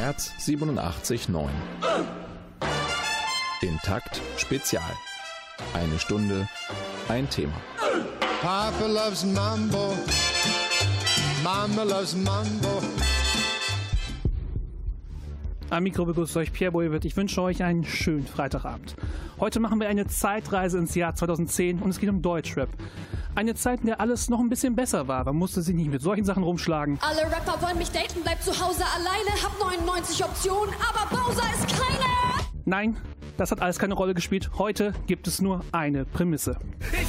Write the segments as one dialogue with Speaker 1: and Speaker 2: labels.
Speaker 1: Herz 87.9. Intakt Spezial. Eine Stunde, ein Thema.
Speaker 2: Papa loves Mambo. Mama loves Mambo.
Speaker 3: Am Mikro begrüßt euch Pierre Boywitt. Ich wünsche euch einen schönen Freitagabend. Heute machen wir eine Zeitreise ins Jahr 2010 und es geht um Deutschrap. Eine Zeit, in der alles noch ein bisschen besser war. Man musste sich nicht mit solchen Sachen rumschlagen.
Speaker 4: Alle Rapper wollen mich daten, bleib zu Hause alleine, hab 99 Optionen, aber Bowser ist keine.
Speaker 3: Nein, das hat alles keine Rolle gespielt. Heute gibt es nur eine Prämisse.
Speaker 5: Ich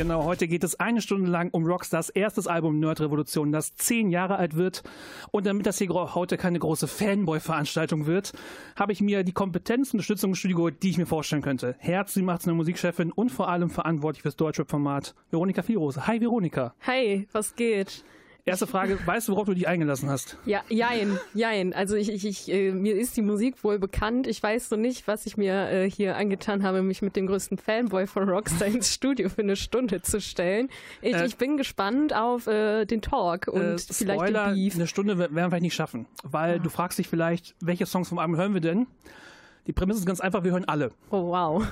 Speaker 3: Genau, heute geht es eine Stunde lang um Rockstars erstes Album Nerd Revolution, das zehn Jahre alt wird. Und damit das hier heute keine große Fanboy-Veranstaltung wird, habe ich mir die Kompetenz und Unterstützung im Studio die ich mir vorstellen könnte. Herz, sie macht eine Musikchefin und vor allem verantwortlich fürs Deutschrap-Format, Veronika Vierose. Hi Veronika.
Speaker 6: Hi, was geht?
Speaker 3: Erste Frage, weißt du, worauf du dich eingelassen hast?
Speaker 6: Ja, jein, jein. Also ich, ich, ich äh, mir ist die Musik wohl bekannt. Ich weiß so nicht, was ich mir äh, hier angetan habe, mich mit dem größten Fanboy von Rockstar ins Studio für eine Stunde zu stellen. Ich,
Speaker 3: Äh,
Speaker 6: ich bin gespannt auf äh, den Talk und
Speaker 3: Äh,
Speaker 6: vielleicht
Speaker 3: Spoiler,
Speaker 6: den Beef.
Speaker 3: eine Stunde werden wir vielleicht nicht schaffen, weil du fragst dich vielleicht, welche Songs vom Album hören wir denn? Die Prämisse ist ganz einfach, wir hören alle.
Speaker 6: Oh wow.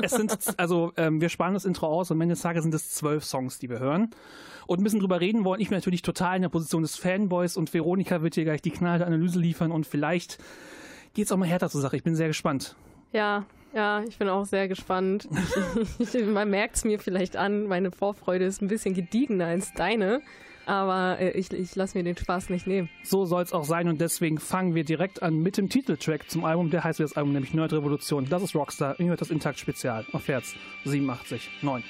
Speaker 3: Es sind, also ähm, wir sparen das Intro aus und am Ende des Tages sind es zwölf Songs, die wir hören. Und ein bisschen drüber reden wollen. Ich bin natürlich total in der Position des Fanboys und Veronika wird hier gleich die knallte Analyse liefern und vielleicht geht's auch mal härter zur Sache. Ich bin sehr gespannt.
Speaker 6: Ja, ja, ich bin auch sehr gespannt. Man merkt es mir vielleicht an, meine Vorfreude ist ein bisschen gediegener als deine. Aber äh, ich, ich lasse mir den Spaß nicht nehmen.
Speaker 3: So soll es auch sein und deswegen fangen wir direkt an mit dem Titeltrack zum Album. Der heißt wie das Album, nämlich Nerd Revolution. Das ist Rockstar. Ihr hört das Intakt Spezial auf Herz 87 9.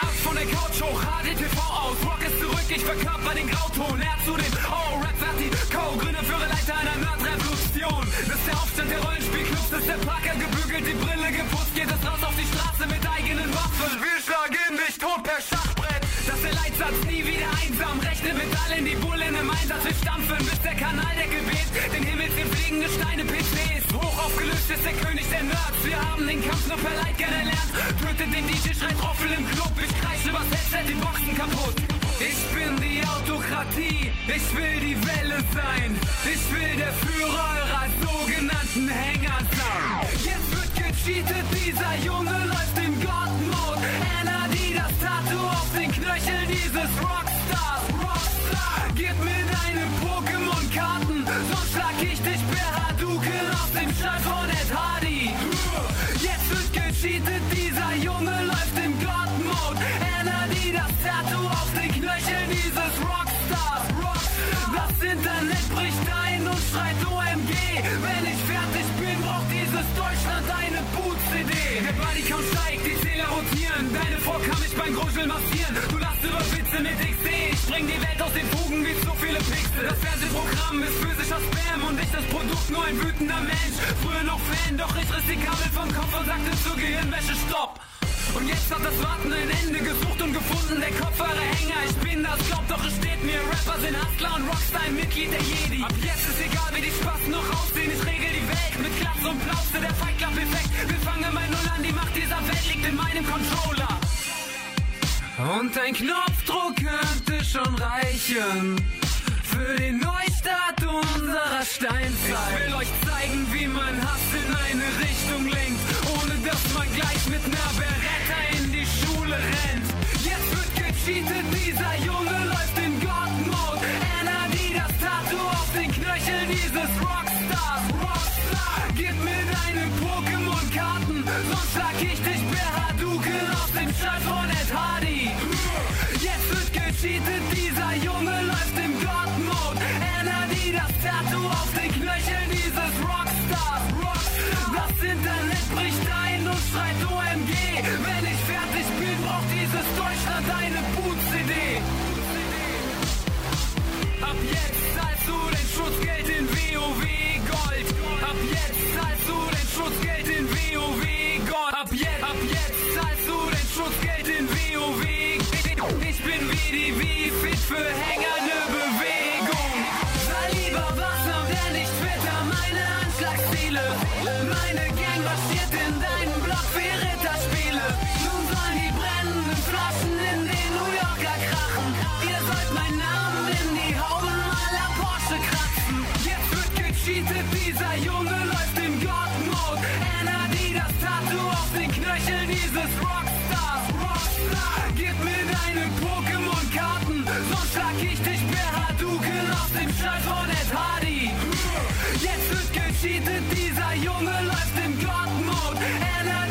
Speaker 5: Ab von der Couch hoch, HDTV aus. Rock ist zurück, ich verkörper den Grauton. Er zu den Oh-Rap Vertigo. Grüne Führerleiter einer Nerd-Revolution. Das ist der Aufstand der Rollenspielclubs, das ist der Parker gebügelt, die Brille geputzt. Geht es raus auf die Straße mit eigenen Waffen. Wir schlagen dich tot per Schachbrett. Das ist der Leitsatz, nie wieder einsam. Rechne mit allen, die Bullen im Einsatz. Wir stampfen, bis der Kanaldeckel weht. Den Himmel sind fliegende Steine, PCs. Hoch aufgelöst ist der König der Nerds. Wir haben den Kampf nur per Leid erlernt. Tötet den DJ, schreit Roffel im Club. Ich kreische übers Headset, die Boxen kaputt. Ich bin die Autokratie, ich will die Welle sein. Ich will der Führer eurer sogenannten Hänger sein. Jetzt wird gecheatet, dieser Junge läuft im God-Mode. Das Tattoo auf den Knöcheln dieses Rockstars. Rockstar, gib mir deine Pokémon-Karten, sonst schlag ich dich per Hadouken aus dem Stall von Ed Hardy. Jetzt wird gecheatet, dieser Junge läuft im God-Mode. Anna, das Tattoo auf den Knöcheln dieses Rockstars. Rockstar, das Internet bricht ein und schreit OMG. Wenn ich fertig bin, braucht dieses Deutschland eine Boot-CD. Der Bodycount steigt, die Zähler rotieren. Deine Frau Gruscheln massieren. Du lachst über Witze mit XD. Ich bring die Welt aus den Fugen wie so viele Pixel. Das Fernsehprogramm ist physischer Spam und ich das Produkt nur ein wütender Mensch. Früher noch Fan, doch ich riss die Kabel vom Kopf und sagte zur Gehirnwäsche Stopp. Und jetzt hat das Warten ein Ende gesucht und gefunden, der Kopfhörerhänger. Ich bin das, glaub doch, es steht mir. Rapper sind Hustler und Rockstar ein Mitglied der Jedi. Ab jetzt ist egal, wie die Spasten noch aussehen. Ich regel die Welt mit Klaps und Plauze, der Fight-Club-Effekt. Wir fangen bei Null an, die Macht dieser Welt liegt in meinem Controller. Und ein Knopfdruck könnte schon reichen für den Neustart unserer Steinzeit. Ich will euch zeigen, wie man Hass in eine Richtung lenkt, ohne dass man gleich mit einer Beretta in die Schule rennt. Jetzt wird gecheatet, dieser Junge läuft in God-Mode. Anna, das Tattoo auf den Knöcheln dieses Rockstars. Rockstar, gib mir deine Pokémon-Karten, sonst schlag ich dich per Hadouken aus dem Stall von Ed Hardy. Jetzt wird gecheatet, dieser Junge WoW Gold. Ab jetzt zahlst du den Schutzgeld in WoW Gold. Ab jetzt, ab jetzt zahlst du den Schutzgeld in WoW. Ich bin wie die wie fit für Hänger wird gecheatet, dieser Junge läuft im God-Mode.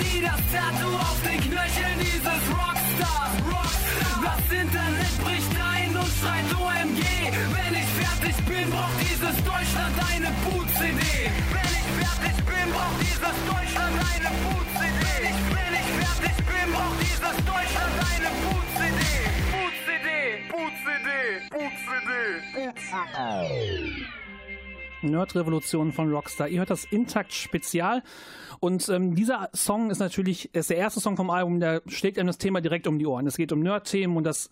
Speaker 5: Die das Tattoo auf den Knöcheln dieses Rockstars. Rockstar, das Internet bricht ein und schreit OMG. Wenn ich fertig bin, braucht dieses Deutschland eine Boot-CD. Wenn ich fertig bin, braucht dieses Deutschland eine Boot-CD. Wenn wenn ich fertig bin, braucht dieses Deutschland eine Boot-CD. Boot-CD, Boot-CD, Boot-CD, Boot-CD.
Speaker 3: Nerd-Revolution von Rockstar. Ihr hört das Intakt Spezial. Und ähm, dieser Song ist natürlich ist der erste Song vom Album, der schlägt einem das Thema direkt um die Ohren. Es geht um Nerd-Themen und das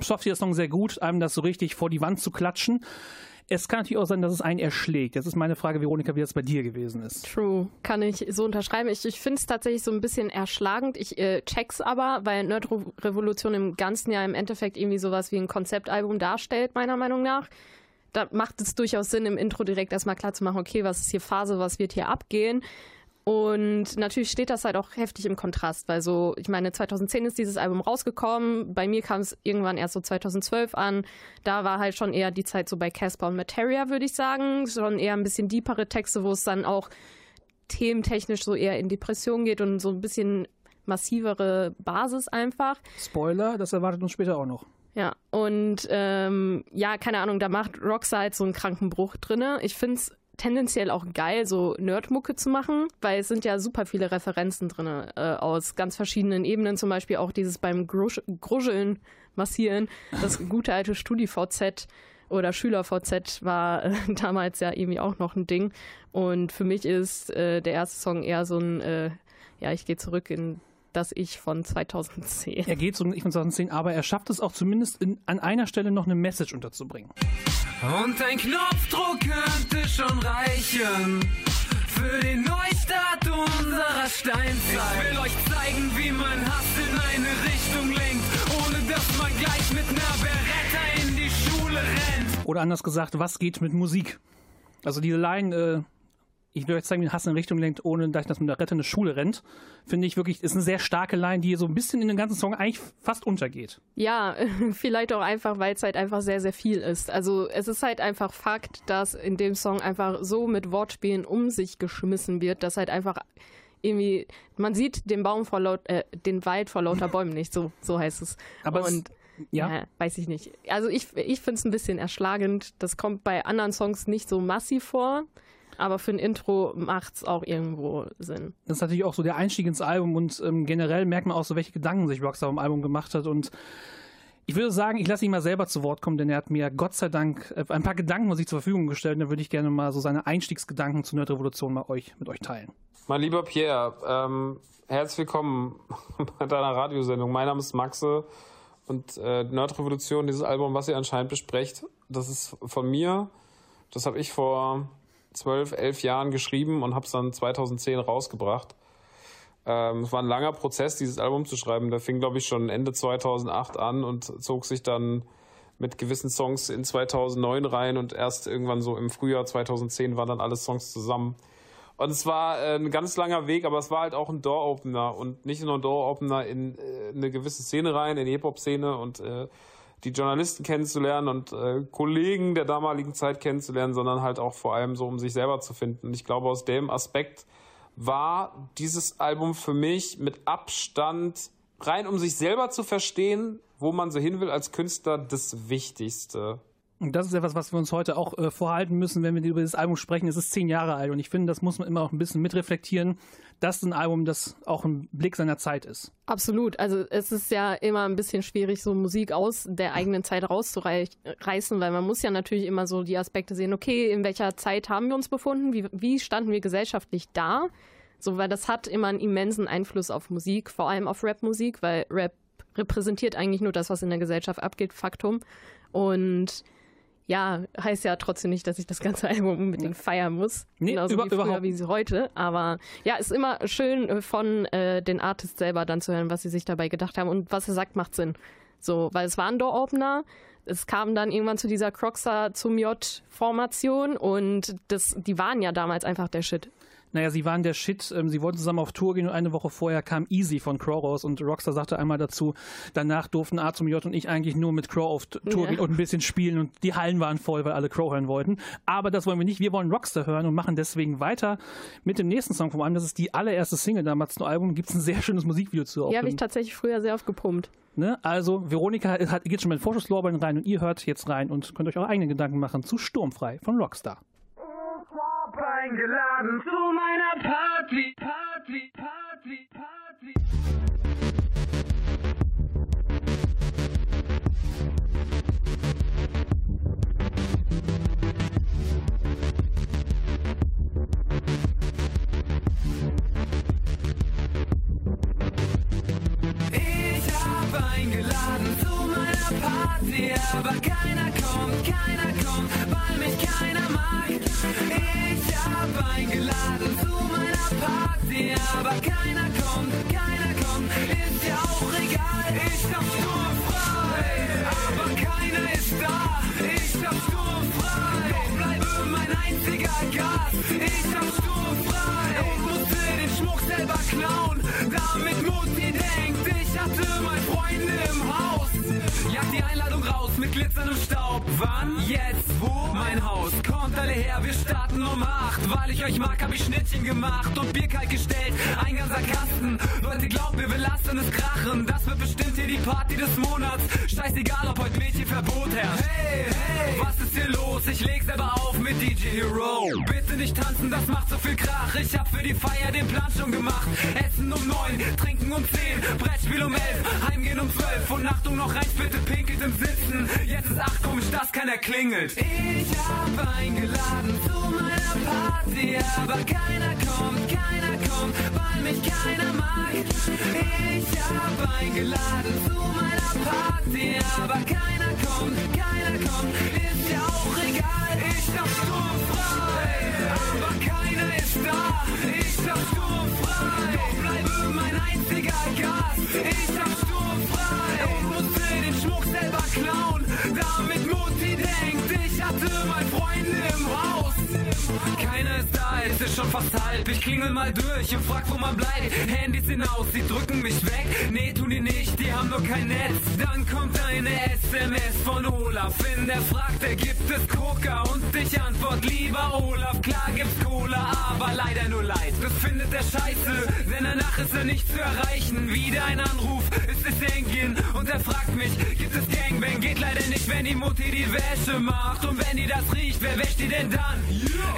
Speaker 3: schafft dieser Song sehr gut, einem das so richtig vor die Wand zu klatschen. Es kann natürlich auch sein, dass es einen erschlägt. Das ist meine Frage, Veronika, wie das bei dir gewesen ist.
Speaker 6: True, kann ich so unterschreiben. Ich, ich finde es tatsächlich so ein bisschen erschlagend. Ich äh, check's aber, weil Nerd Revolution im ganzen Jahr im Endeffekt irgendwie sowas wie ein Konzeptalbum darstellt, meiner Meinung nach. Da macht es durchaus Sinn, im Intro direkt erstmal klar zu machen, okay, was ist hier Phase, was wird hier abgehen. Und natürlich steht das halt auch heftig im Kontrast, weil so, ich meine, 2010 ist dieses Album rausgekommen. Bei mir kam es irgendwann erst so 2012 an. Da war halt schon eher die Zeit so bei Casper und Materia, würde ich sagen. Schon eher ein bisschen deepere Texte, wo es dann auch thementechnisch so eher in Depression geht und so ein bisschen massivere Basis einfach.
Speaker 3: Spoiler, das erwartet uns später auch noch.
Speaker 6: Ja, und ähm, ja, keine Ahnung, da macht Rockside so einen kranken Bruch drinne. Ich finde es tendenziell auch geil, so Nerdmucke zu machen, weil es sind ja super viele Referenzen drin äh, aus ganz verschiedenen Ebenen, zum Beispiel auch dieses beim Grusch Gruscheln massieren, das gute alte StudiVZ oder SchülerVZ war äh, damals ja irgendwie auch noch ein Ding. Und für mich ist äh, der erste Song eher so ein, äh, ja, ich gehe zurück in das Ich von 2010.
Speaker 3: Er geht so Ich von 2010, aber er schafft es auch zumindest in, an einer Stelle noch eine Message unterzubringen.
Speaker 5: Und ein Knopfdruck könnte schon reichen für den Neustart unserer Steinzeit. Ich will euch zeigen, wie man Hass in eine Richtung lenkt, ohne dass man gleich mit einer Beretta in die Schule rennt.
Speaker 3: Oder anders gesagt, was geht mit Musik? Also diese Line, äh, ich will euch zeigen, wie Hass in Richtung lenkt, ohne dass man mit der Rette in eine Schule rennt, finde ich wirklich, ist eine sehr starke Line, die so ein bisschen in dem ganzen Song eigentlich fast untergeht.
Speaker 6: Ja, vielleicht auch einfach, weil es halt einfach sehr, sehr viel ist. Also es ist halt einfach Fakt, dass in dem Song einfach so mit Wortspielen um sich geschmissen wird, dass halt einfach irgendwie, man sieht den Baum vor laut, äh, den Wald vor lauter Bäumen nicht, so, so heißt es.
Speaker 3: Aber
Speaker 6: Und
Speaker 3: es, ja,
Speaker 6: ja, weiß ich nicht. Also ich, ich finde es ein bisschen erschlagend. Das kommt bei anderen Songs nicht so massiv vor. Aber für ein Intro macht es auch irgendwo Sinn.
Speaker 3: das ist natürlich auch so der Einstieg ins Album und ähm, generell merkt man auch so, welche Gedanken sich Rockstar am Album gemacht hat und ich würde sagen, ich lasse ihn mal selber zu Wort kommen, denn er hat mir Gott sei Dank äh, ein paar Gedanken von sich zur Verfügung gestellt und da würde ich gerne mal so seine Einstiegsgedanken zur Nerdrevolution mal euch, mit euch teilen.
Speaker 7: Mein lieber Pierre, ähm, herzlich willkommen bei deiner Radiosendung. Mein Name ist Maxe und äh, Nerdrevolution, dieses Album, was ihr anscheinend besprecht, das ist von mir. Das habe ich vor zwölf, elf Jahren geschrieben und habe es dann 2010 rausgebracht. Ähm, es war ein langer Prozess, dieses Album zu schreiben. Der fing, glaube ich, schon Ende 2008 an und zog sich dann mit gewissen Songs in 2009 rein und erst irgendwann so im Frühjahr 2010 waren dann alle Songs zusammen. Und es war äh, ein ganz langer Weg, aber es war halt auch ein Door-Opener und nicht nur ein Door-Opener in äh, eine gewisse Szene rein, in die Hip-Hop-Szene und äh, die Journalisten kennenzulernen und äh, Kollegen der damaligen Zeit kennenzulernen, sondern halt auch vor allem so, um sich selber zu finden. Und ich glaube, aus dem Aspekt war dieses Album für mich mit Abstand rein, um sich selber zu verstehen, wo man so hin will als Künstler, das Wichtigste.
Speaker 3: Und das ist etwas, was wir uns heute auch äh, vorhalten müssen, wenn wir über dieses Album sprechen. Es ist zehn Jahre alt und ich finde, das muss man immer auch ein bisschen mitreflektieren, dass ein Album, das auch ein Blick seiner Zeit ist.
Speaker 6: Absolut. Also es ist ja immer ein bisschen schwierig, so Musik aus der eigenen Zeit rauszureißen, weil man muss ja natürlich immer so die Aspekte sehen, okay, in welcher Zeit haben wir uns befunden, wie, wie standen wir gesellschaftlich da? So, weil das hat immer einen immensen Einfluss auf Musik, vor allem auf Rapmusik, weil Rap repräsentiert eigentlich nur das, was in der Gesellschaft abgeht, Faktum. Und ja, heißt ja trotzdem nicht, dass ich das ganze Album unbedingt feiern muss.
Speaker 3: Nee,
Speaker 6: genauso
Speaker 3: über-
Speaker 6: wie früher
Speaker 3: überhaupt
Speaker 6: wie sie heute. Aber ja, ist immer schön äh, von äh, den Artists selber dann zu hören, was sie sich dabei gedacht haben und was er sagt, macht Sinn. So, weil es war ein Door-Opener. Es kam dann irgendwann zu dieser Croxer zum J-Formation und das, die waren ja damals einfach der Shit.
Speaker 3: Naja, sie waren der Shit. Ähm, sie wollten zusammen auf Tour gehen und eine Woche vorher kam Easy von Crow raus und Rockstar sagte einmal dazu, danach durften A zum J und ich eigentlich nur mit Crow auf Tour
Speaker 6: Ja.
Speaker 3: gehen und ein bisschen spielen und die Hallen waren voll, weil alle Crow hören wollten. Aber das wollen wir nicht. Wir wollen Rockstar hören und machen deswegen weiter mit dem nächsten Song. Vor allem, das ist die allererste Single damals zum Album. Gibt es ein sehr schönes Musikvideo zu.
Speaker 6: Die
Speaker 3: auf
Speaker 6: habe ich tatsächlich früher sehr oft gepumpt.
Speaker 3: Ne? Also, Veronika hat, geht schon mit Vorschusslorbeeren rein und ihr hört jetzt rein und könnt euch eure eigenen Gedanken machen zu Sturmfrei von Rockstar.
Speaker 5: eingeladen zu Party, Party, Party, Party. Ich hab eingeladen zu meiner Party, aber keiner kommt, keiner kommt, weil mich keiner mag. Mit glitzerndem Staub. Wann? Jetzt? Wo? Mein Haus. Kommt alle her, wir starten um acht. Weil ich euch mag, hab ich Schnittchen gemacht und Bier kalt gestellt. Ein ganzer Kasten. Leute, glaubt mir, wir lassen es krachen. Das wird bestimmt hier die Party des Monats. Scheißegal, ob heute Mädchenverbot herrscht. Hey, hey, was ist hier los? Ich leg selber auf mit DJ Hero. Bitte nicht tanzen, das macht so viel Krach. Ich hab für die Feier den Plan schon gemacht. Essen um neun, trinken um zehn, Brettspiel um elf, heimgehen um zwölf und Achtung noch rein, bitte pinkelt im Sitzen. Jetzt ist acht, komisch, dass keiner klingelt. Ich hab eingeladen zu meiner Party, aber keiner kommt, keiner kommt, weil mich keiner mag. Ich hab eingeladen zu meiner Party, aber keiner kommt, keiner kommt, ist ja auch egal. Ich hab sturmfrei, aber keiner ist da. Ich hab sturmfrei, doch bleibe mein einziger Gast. Ich hab sturmfrei Freunde im Haus. Keiner ist da, es ist schon fast halb. Ich klingel mal durch und frag, wo man bleibt. Handys sind aus, sie drücken mich weg. Nee, tun die nicht, die haben nur kein Netz. Dann kommt eine SMS von Olaf. In der fragt er, gibt es Coca? Und ich antwort lieber Olaf. Klar gibt's Cola, aber leider nur Leid. Das findet er scheiße, denn danach ist er nicht zu erreichen. Wieder ein Anruf, es ist Engin und er fragt mich, gibt es Gangbang? Geht leider nicht, wenn die Mutti die Wäsche macht. Und wenn die das riecht, wer wäscht die denn dann?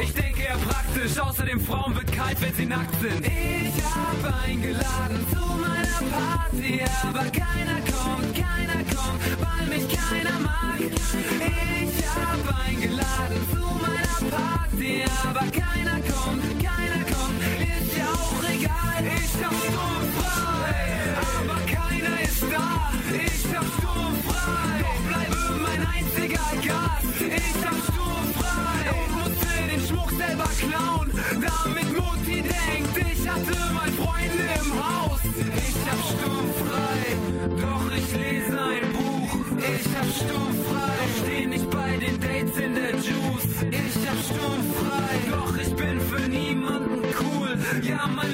Speaker 5: Ich denke eher praktisch, außerdem Frauen wird kalt, wenn sie nackt sind. Ich hab eingeladen zu meiner Party, aber keiner kommt, keiner kommt, weil mich keiner mag. Ich hab eingeladen zu meiner Party, aber keiner kommt, keiner kommt, ist ja auch egal. Ich hab sturmfrei, klauen, damit Mutti denkt, ich hatte mal Freunde im Haus. Ich hab sturmfrei, doch ich lese ein Buch. Ich hab sturmfrei, steh nicht bei den Dates in der Juice. Ich hab sturmfrei, doch ich bin für niemanden cool. Ja, mein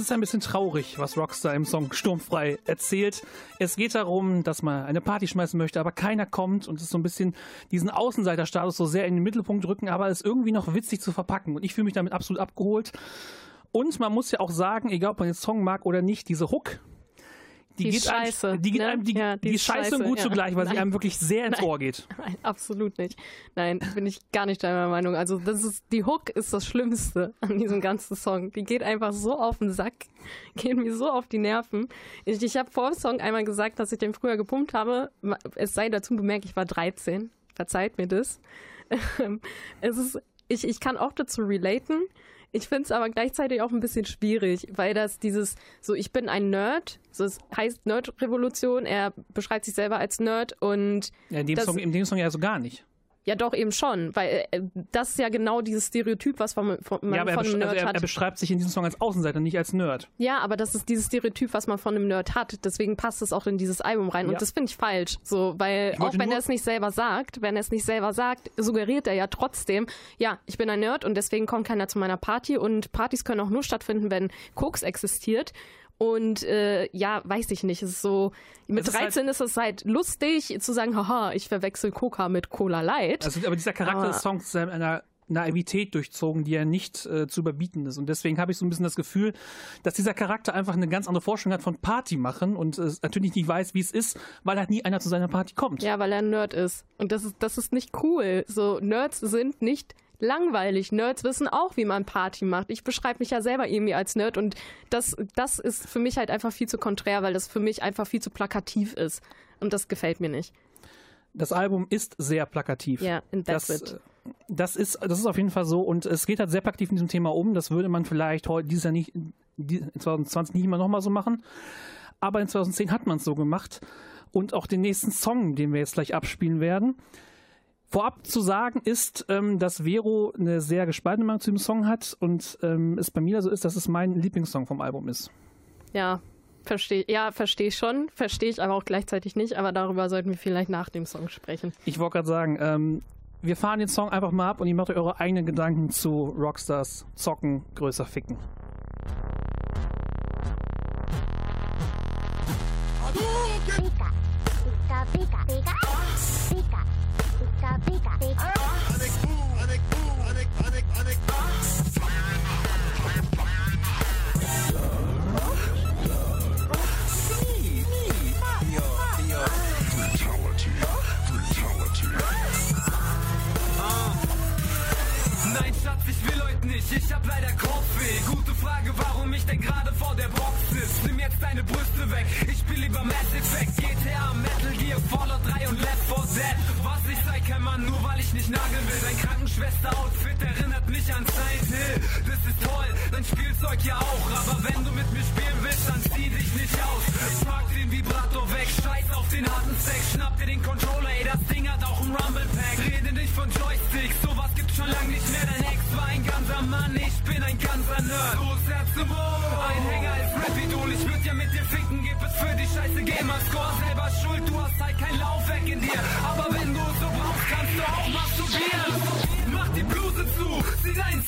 Speaker 3: Es ist ein bisschen traurig, was Rockstar im Song Sturmfrei erzählt. Es geht darum, dass man eine Party schmeißen möchte, aber keiner kommt und es ist so ein bisschen diesen Außenseiterstatus so sehr in den Mittelpunkt rücken, aber es irgendwie noch witzig zu verpacken. Und ich fühle mich damit absolut abgeholt. Und man muss ja auch sagen, egal ob man den Song mag oder nicht, diese Hook, die,
Speaker 6: Die
Speaker 3: geht
Speaker 6: scheiße,
Speaker 3: einem, die geht
Speaker 6: ne?
Speaker 3: einem, die,
Speaker 6: Ja, die
Speaker 3: die
Speaker 6: ist
Speaker 3: scheiße und gut
Speaker 6: ja.
Speaker 3: zugleich, weil sie
Speaker 6: Nein.
Speaker 3: einem wirklich sehr ins
Speaker 6: Nein.
Speaker 3: Ohr geht.
Speaker 6: Nein, absolut nicht. Nein, bin ich gar nicht deiner Meinung. Also das ist die Hook ist das Schlimmste an diesem ganzen Song. Die geht einfach so auf den Sack, geht mir so auf die Nerven. Ich, ich habe vor dem Song einmal gesagt, dass ich den früher gepumpt habe. Es sei dazu bemerkt, ich war 13. Verzeiht mir das. es ist, ich, ich kann auch dazu relaten. Ich finde es aber gleichzeitig auch ein bisschen schwierig, weil das dieses, so ich bin ein Nerd, so es heißt Nerd-Revolution, er beschreibt sich selber als Nerd und
Speaker 3: Ja, in, dem
Speaker 6: das,
Speaker 3: Song, in dem Song ja so gar nicht.
Speaker 6: Ja doch eben schon, weil äh, das ist ja genau dieses Stereotyp, was man von, man
Speaker 3: ja, aber er,
Speaker 6: von einem
Speaker 3: besch
Speaker 6: Nerd
Speaker 3: also er,
Speaker 6: hat.
Speaker 3: er beschreibt sich in diesem Song als Außenseiter, nicht als Nerd.
Speaker 6: Ja, aber das ist dieses Stereotyp, was man von einem Nerd hat. Deswegen passt es auch in dieses Album rein.
Speaker 3: Ja.
Speaker 6: Und das finde ich falsch. So, weil auch wenn er es nicht selber sagt, wenn er es nicht selber sagt, suggeriert er ja trotzdem, ja, ich bin ein Nerd und deswegen kommt keiner zu meiner Party. Und Partys können auch nur stattfinden, wenn Koks existiert. Und äh, ja, weiß ich nicht. Es ist so, mit
Speaker 3: ist halt-
Speaker 6: 13 ist es halt lustig zu sagen, haha, ich verwechsel Coca mit Cola Light.
Speaker 3: Also, aber dieser Charakter
Speaker 6: Aber-
Speaker 3: des Songs ist einer Naivität durchzogen, die ja nicht äh, zu überbieten ist. Und deswegen habe ich so ein bisschen das Gefühl, dass dieser Charakter einfach eine ganz andere Vorstellung hat von Party machen und äh, natürlich nicht weiß, wie es ist, weil halt nie einer zu seiner Party kommt.
Speaker 6: Ja, weil er ein Nerd ist. Und das ist, das ist nicht cool. So, Nerds sind nicht langweilig. Nerds wissen auch, wie man Party macht. Ich beschreibe mich ja selber irgendwie als Nerd und das, das ist für mich halt einfach viel zu konträr, weil das für mich einfach viel zu plakativ ist. Und das gefällt mir nicht.
Speaker 3: Das Album ist sehr plakativ.
Speaker 6: Ja, and that's
Speaker 3: das,
Speaker 6: it.
Speaker 3: äh, das ist, das ist auf jeden Fall so und es geht halt sehr plakativ in diesem Thema um. Das würde man vielleicht heute dieses Jahr nicht, die- in 2020 nicht immer nochmal so machen. Aber in 2010 hat man es so gemacht. Und auch den nächsten Song, den wir jetzt gleich abspielen werden. Vorab zu sagen ist, ähm, dass Vero eine sehr gespaltene Meinung zu dem Song hat und ähm, es bei mir so ist, dass es mein Lieblingssong vom Album ist.
Speaker 6: Ja, verstehe ja, verstehe ich schon. Verstehe ich aber auch gleichzeitig nicht. Aber darüber sollten wir vielleicht nach dem Song sprechen.
Speaker 3: Ich wollte gerade sagen, ähm, wir fahren den Song einfach mal ab und ihr macht euch eure eigenen Gedanken zu Rockstars zocken, größer ficken.
Speaker 5: Ich will heute nicht, ich hab leider Kopfweh. Gute Denn gerade vor der Box sitz. Nimm jetzt deine Brüste weg, ich spiel lieber Mass Effect, GTA, Metal Gear, Fallout 3 und Left 4 Dead. Was ich sei, kein Mann, nur weil ich nicht nageln will. Dein Krankenschwester-Outfit erinnert mich an Silent Hill. Das ist toll, dein Spielzeug ja auch. Aber wenn du mit mir spielen willst, dann zieh dich nicht aus. Ich pack den Vibrator weg, scheiß auf den harten Sex. Schnapp dir den Controller, ey, das Ding hat auch ein Rumble Pack. Rede nicht von Joysticks, sowas gibt's schon lang nicht mehr. Dein Ex war ein ganzer Mann, ich bin ein ganzer Nerd. Los, Herz zum Wohl. Ein Hänger ist Rap-Idol, ich würd ja mit dir ficken, gib es für die scheiße Gamerscore. Selber schuld, du hast halt kein Laufwerk in dir. Aber wenn du es so brauchst, kannst du auch masturbieren. Mach die Bluse zu, zieh deinen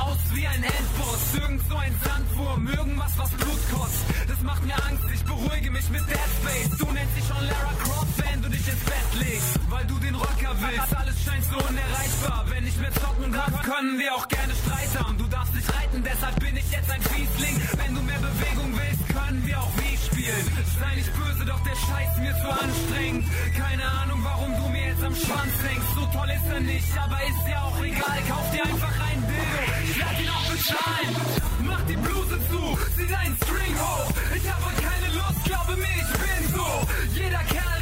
Speaker 5: aus wie ein Endboss. Irgend so ein Sandwurm, irgendwas, was Blut kostet. Das macht mir Angst, ich beruhige mich mit Dead Space. Du nennst dich schon Lara Croft, wenn du dich ins Bett legst. Weil du den Rocker willst, alles scheint so unerreichbar. Wenn ich mehr zocken darf, können wir auch gerne Streit haben. Du darfst nicht reiten, deshalb bin ich jetzt ein Fiesling. Wenn du mehr Bewegung willst, können wir auch wie spielen. Sei nicht böse, doch der Scheiß mir zu anstrengend. Keine Ahnung, warum du mir jetzt am Schwanz hängst. So toll ist er nicht, aber ist ja auch egal. Kauf dir einfach ein Dildo, ich werd ihn auch bezahlen. Mach die Bluse zu, zieh deinen String hoch. Ich hab heute keine Lust, glaube mir, ich bin so. Jeder Kerl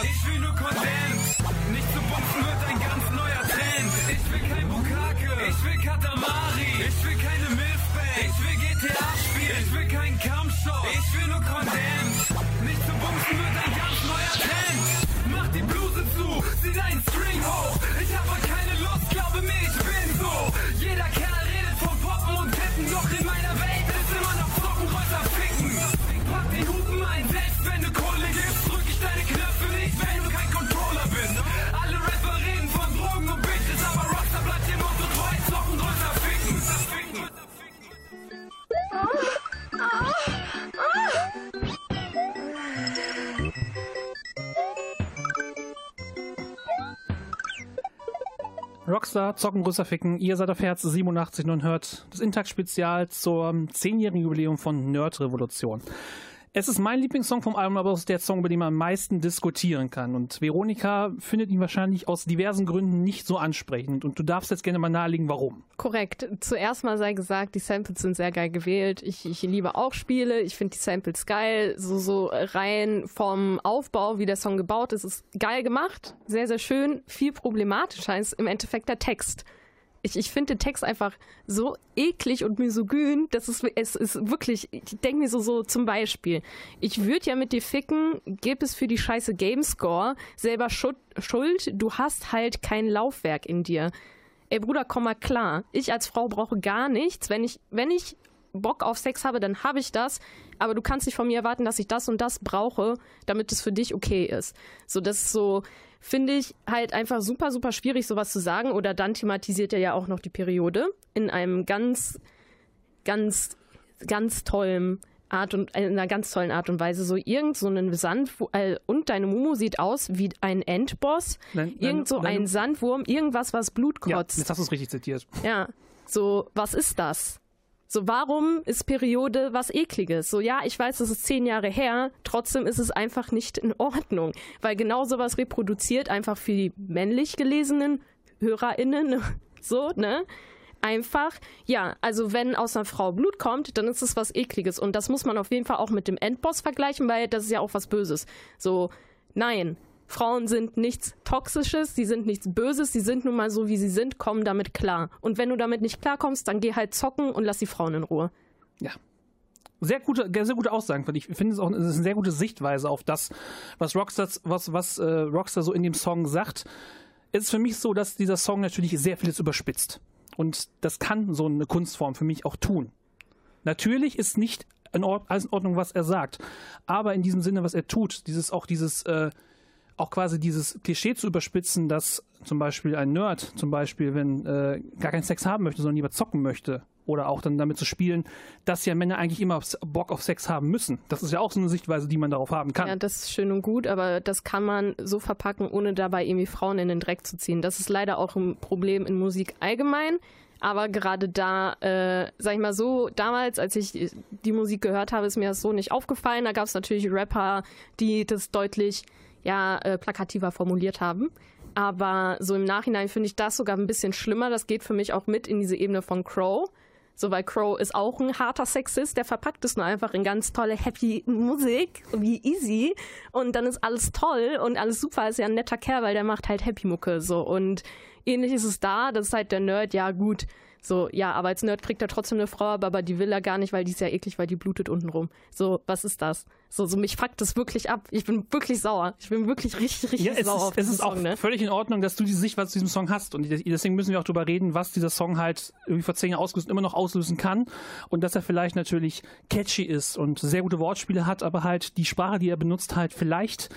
Speaker 5: aus. Ich will nur Kondens. Nicht zu bumsen wird ein ganz neuer Trend. Ich will kein Bukake. Ich will Katamari. Ich will keine Milfband. Ich will GTA spielen. Ich will keinen Kampfshow. Ich will nur Kondens.
Speaker 3: Rockstar, Zocken, größer Ficken. Ihr seid auf Herz 87 und hört das Intakt-Spezial zum 10-jährigen Jubiläum von Nerd Revolution. Es ist mein Lieblingssong vom Album, aber es ist der Song, über den man am meisten diskutieren kann. Und Veronika findet ihn wahrscheinlich aus diversen Gründen nicht so ansprechend. Und du darfst jetzt gerne mal nahelegen, warum.
Speaker 6: Korrekt. Zuerst mal sei gesagt, die Samples sind sehr geil gewählt. Ich, ich liebe auch Spiele. Ich finde die Samples geil. So, so rein vom Aufbau, wie der Song gebaut ist, ist geil gemacht. Sehr, sehr schön. Viel problematischer ist im Endeffekt der Text ich, ich finde den Text einfach so eklig und misogyn, dass es, es ist wirklich, ich denke mir so, so zum Beispiel, ich würde ja mit dir ficken, gib es für die scheiße Gamescore selber Schuld, du hast halt kein Laufwerk in dir. Ey Bruder, komm mal klar, ich als Frau brauche gar nichts, wenn ich, wenn ich Bock auf Sex habe, dann habe ich das, aber du kannst nicht von mir erwarten, dass ich das und das brauche, damit es für dich okay ist. So, das ist so, finde ich halt einfach super, super schwierig, sowas zu sagen. Oder dann thematisiert er ja auch noch die Periode in einem ganz, ganz, ganz tollen Art und in einer ganz tollen Art und Weise. So irgend so ein Sandwurm äh, und deine Mumu sieht aus wie ein Endboss. Nein, irgend so nein, ein Sandwurm, irgendwas, was Blut kotzt.
Speaker 3: Ja, jetzt hast du es richtig zitiert.
Speaker 6: Ja. So, was ist das? So, warum ist Periode was Ekliges? So, ja, ich weiß, das ist zehn Jahre her, trotzdem ist es einfach nicht in Ordnung, weil genau sowas reproduziert einfach für die männlich gelesenen HörerInnen, so, ne? Einfach, ja, also wenn aus einer Frau Blut kommt, dann ist es was Ekliges und das muss man auf jeden Fall auch mit dem Endboss vergleichen, weil das ist ja auch was Böses. So, nein, Frauen sind nichts Toxisches, sie sind nichts Böses, sie sind nun mal so, wie sie sind, kommen damit klar. Und wenn du damit nicht klarkommst, dann geh halt zocken und lass die Frauen in Ruhe.
Speaker 3: Ja. Sehr gute, sehr gute Aussagen, ich. Finde es auch es ist eine sehr gute Sichtweise auf das, was Rockstar, was, was äh, Rockstar so in dem Song sagt. Es ist für mich so, dass dieser Song natürlich sehr vieles überspitzt. Und das kann so eine Kunstform für mich auch tun. Natürlich ist nicht in alles in Ordnung, was er sagt. Aber in diesem Sinne, was er tut, dieses auch dieses äh, auch quasi dieses Klischee zu überspitzen, dass zum Beispiel ein Nerd, zum Beispiel, wenn äh, gar keinen Sex haben möchte, sondern lieber zocken möchte, oder auch dann damit zu spielen, dass ja Männer eigentlich immer Bock auf Sex haben müssen. Das ist ja auch so eine Sichtweise, die man darauf haben kann.
Speaker 6: Ja, das ist schön und gut, aber das kann man so verpacken, ohne dabei irgendwie Frauen in den Dreck zu ziehen. Das ist leider auch ein Problem in Musik allgemein. Aber gerade da, äh, sag ich mal so, damals, als ich die Musik gehört habe, ist mir das so nicht aufgefallen. Da gab es natürlich Rapper, die das deutlich ja äh, plakativer formuliert haben. Aber so im Nachhinein finde ich das sogar ein bisschen schlimmer. Das geht für mich auch mit in diese Ebene von Crow. So, weil Crow ist auch ein harter Sexist, der verpackt es nur einfach in ganz tolle, happy Musik, wie easy. Und dann ist alles toll und alles super. Ist ja ein netter Kerl, weil der macht halt Happy Mucke, so. Und ähnlich ist es da. Das ist halt der Nerd, ja, gut so, ja, aber als Nerd kriegt er trotzdem eine Frau, aber die will er gar nicht, weil die ist ja eklig, weil die blutet unten rum. So, was ist das? So, so mich fuckt das wirklich ab. Ich bin wirklich sauer. Ich bin wirklich richtig, richtig ja, sauer
Speaker 3: ist,
Speaker 6: auf
Speaker 3: Es ist
Speaker 6: Song,
Speaker 3: auch ne? völlig in Ordnung, dass du diese Sichtweise zu diesem Song hast. Und deswegen müssen wir auch darüber reden, was dieser Song halt irgendwie vor zehn Jahren ausgelöst immer noch auslösen kann. Und dass er vielleicht natürlich catchy ist und sehr gute Wortspiele hat, aber halt die Sprache, die er benutzt, halt vielleicht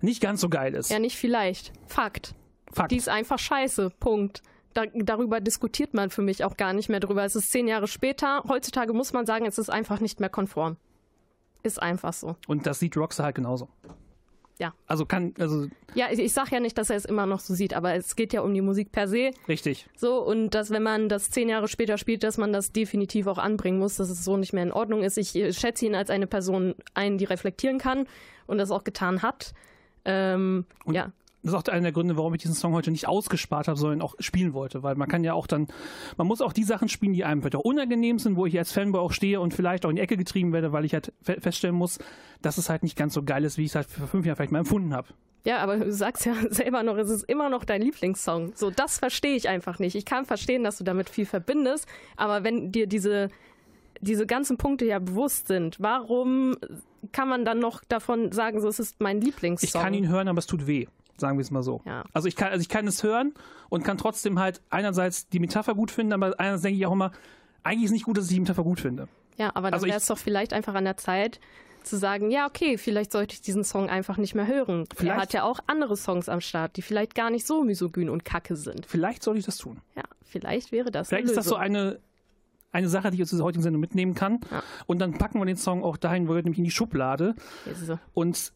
Speaker 3: nicht ganz so geil ist.
Speaker 6: Ja, nicht vielleicht. Fakt. Fakt. Die ist einfach scheiße. Punkt da, darüber diskutiert man für mich auch gar nicht mehr drüber. Es ist zehn Jahre später. Heutzutage muss man sagen, es ist einfach nicht mehr konform. Ist einfach so.
Speaker 3: Und das sieht Rockstar halt genauso.
Speaker 6: Ja.
Speaker 3: Also kann, also.
Speaker 6: Ja, ich, ich sag ja nicht, dass er es immer noch so sieht, aber es geht ja um die Musik per se.
Speaker 3: Richtig.
Speaker 6: So, und dass, wenn man das zehn Jahre später spielt, dass man das definitiv auch anbringen muss, dass es so nicht mehr in Ordnung ist. Ich äh, schätze ihn als eine Person ein, die reflektieren kann und das auch getan hat. Ähm, ja
Speaker 3: das ist auch einer der Gründe, warum ich diesen Song heute nicht ausgespart habe, sondern auch spielen wollte, weil man kann ja auch dann, man muss auch die Sachen spielen, die einem vielleicht auch unangenehm sind, wo ich als Fanboy auch stehe und vielleicht auch in die Ecke getrieben werde, weil ich halt feststellen muss, dass es halt nicht ganz so geil ist, wie ich es halt vor fünf Jahren vielleicht mal empfunden habe.
Speaker 6: Ja, aber du sagst ja selber noch, es ist immer noch dein Lieblingssong. So, das verstehe ich einfach nicht. Ich kann verstehen, dass du damit viel verbindest, aber wenn dir diese, diese ganzen Punkte ja bewusst sind, warum kann man dann noch davon sagen, so, es ist mein Lieblingssong?
Speaker 3: Ich kann ihn hören, aber es tut weh. Sagen wir es mal so.
Speaker 6: Ja.
Speaker 3: Also ich kann, also ich kann es hören und kann trotzdem halt einerseits die Metapher gut finden, aber einerseits denke ich auch immer, eigentlich ist es nicht gut, dass ich die Metapher gut finde.
Speaker 6: Ja, aber dann also wäre es doch vielleicht einfach an der Zeit, zu sagen, ja, okay, vielleicht sollte ich diesen Song einfach nicht mehr hören. Vielleicht, er hat ja auch andere Songs am Start, die vielleicht gar nicht so misogyn und kacke sind.
Speaker 3: Vielleicht sollte ich das tun.
Speaker 6: Ja, vielleicht wäre das
Speaker 3: Vielleicht ist das so eine, eine Sache, die ich aus dieser heutigen Sendung mitnehmen kann. Ja. Und dann packen wir den Song auch dahin, wo er nämlich in die Schublade. So. Und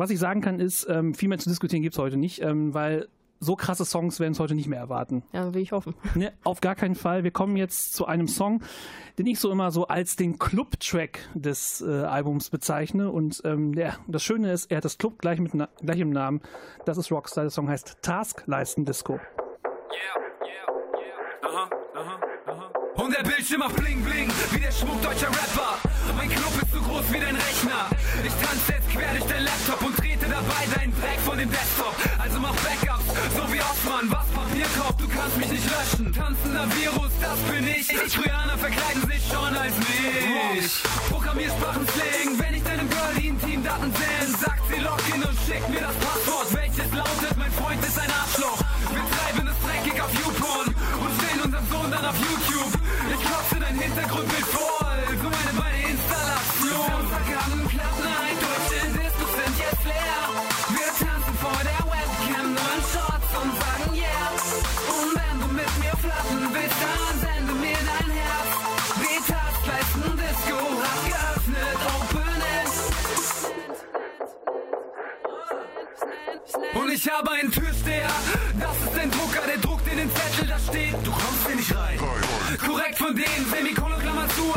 Speaker 3: was ich sagen kann, ist, ähm, viel mehr zu diskutieren gibt es heute nicht, ähm, weil so krasse Songs werden es heute nicht mehr erwarten.
Speaker 6: Ja, will ich hoffen.
Speaker 3: Ne, auf gar keinen Fall. Wir kommen jetzt zu einem Song, den ich so immer so als den Club-Track des äh, Albums bezeichne. Und ähm, ja, das Schöne ist, er hat das Club gleich, mit na gleich im Namen. Das ist Rockstar. Der Song heißt Taskleisten-Disco.
Speaker 5: Und der Bildschirm macht bling bling, wie der Schmuck deutscher Rapper. Mein Club ist so groß wie dein Rechner. Ich tanze jetzt quer durch dein Laptop und trete dabei deinen Dreck von dem Desktop. Also mach Backups, so wie Osman, was Papier kauft, du kannst mich nicht löschen. Tanzender Virus, das bin ich. Ich Trojaner verkleiden sich schon als mich. Programmiersprachen slingen, wenn ich deinem Girl die Intimdaten sende, sagt sie Login und schickt mir das Passwort, welches lautet, mein Freund ist ein Arschloch. Wir treiben es dreckig auf YouPorn und stellen unserem Sohn dann auf YouTube. Ich klopfe dein Hintergrundbild voll, Und ich habe einen Türsteher, das ist ein Drucker, der druckt in den Zettel, da steht, du kommst hier nicht rein. Korrekt von denen, Semikolon, Klammer zu,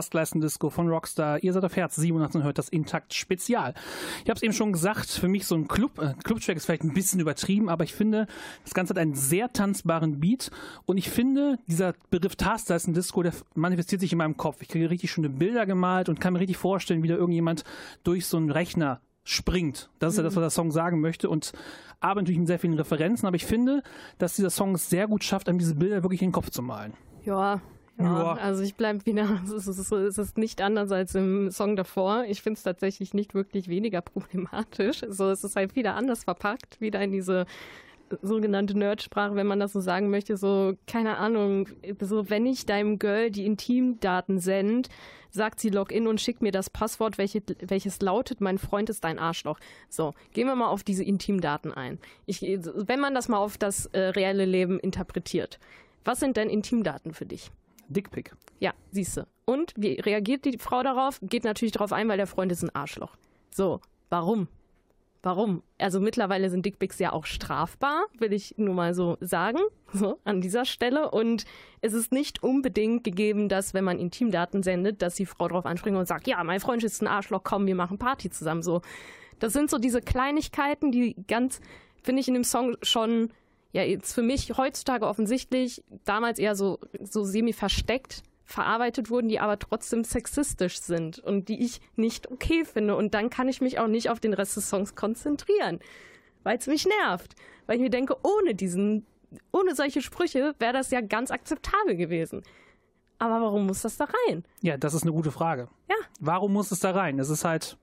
Speaker 3: Taskleisten-Disco von Rockstar. Ihr seid auf Herz 87 und hört das Intakt Spezial. Ich habe es eben schon gesagt, für mich so ein Club, äh, Club-Track ist vielleicht ein bisschen übertrieben, aber ich finde, das Ganze hat einen sehr tanzbaren Beat und ich finde, dieser Begriff Taskleisten-Disco, der manifestiert sich in meinem Kopf. Ich kriege richtig schöne Bilder gemalt und kann mir richtig vorstellen, wie da irgendjemand durch so einen Rechner springt. Das ist ja das, was der Song sagen möchte und aber natürlich mit sehr vielen Referenzen, aber ich finde, dass dieser Song es sehr gut schafft, einem diese Bilder wirklich in den Kopf zu malen.
Speaker 6: Ja. Ja, also ich bleibe wieder, es ist, es ist nicht anders als im Song davor. Ich finde es tatsächlich nicht wirklich weniger problematisch. So, es ist halt wieder anders verpackt, wieder in diese sogenannte Nerdsprache, wenn man das so sagen möchte, so, keine Ahnung, so, wenn ich deinem Girl die Intimdaten send, sagt sie Login und schickt mir das Passwort, welche, welches lautet, mein Freund ist ein Arschloch. So, gehen wir mal auf diese Intimdaten ein. Ich, wenn man das mal auf das äh, reelle Leben interpretiert. Was sind denn Intimdaten für dich?
Speaker 3: Dickpick.
Speaker 6: Ja, siehst du. Und wie reagiert die Frau darauf? Geht natürlich darauf ein, weil der Freund ist ein Arschloch. So, warum? Warum? Also mittlerweile sind Dickpics ja auch strafbar, will ich nur mal so sagen, so an dieser Stelle. Und es ist nicht unbedingt gegeben, dass wenn man Intimdaten sendet, dass die Frau darauf anspringt und sagt, ja, mein Freund ist ein Arschloch, komm, wir machen Party zusammen. So, das sind so diese Kleinigkeiten, die ganz, finde ich, in dem Song schon, ja, jetzt für mich heutzutage offensichtlich, damals eher so, so semi versteckt verarbeitet wurden, die aber trotzdem sexistisch sind und die ich nicht okay finde. Und dann kann ich mich auch nicht auf den Rest des Songs konzentrieren, weil es mich nervt. Weil ich mir denke, ohne diesen, ohne solche Sprüche wäre das ja ganz akzeptabel gewesen. Aber warum muss das da rein?
Speaker 3: Ja, das ist eine gute Frage.
Speaker 6: Ja.
Speaker 3: Warum muss es da rein? Es ist halt,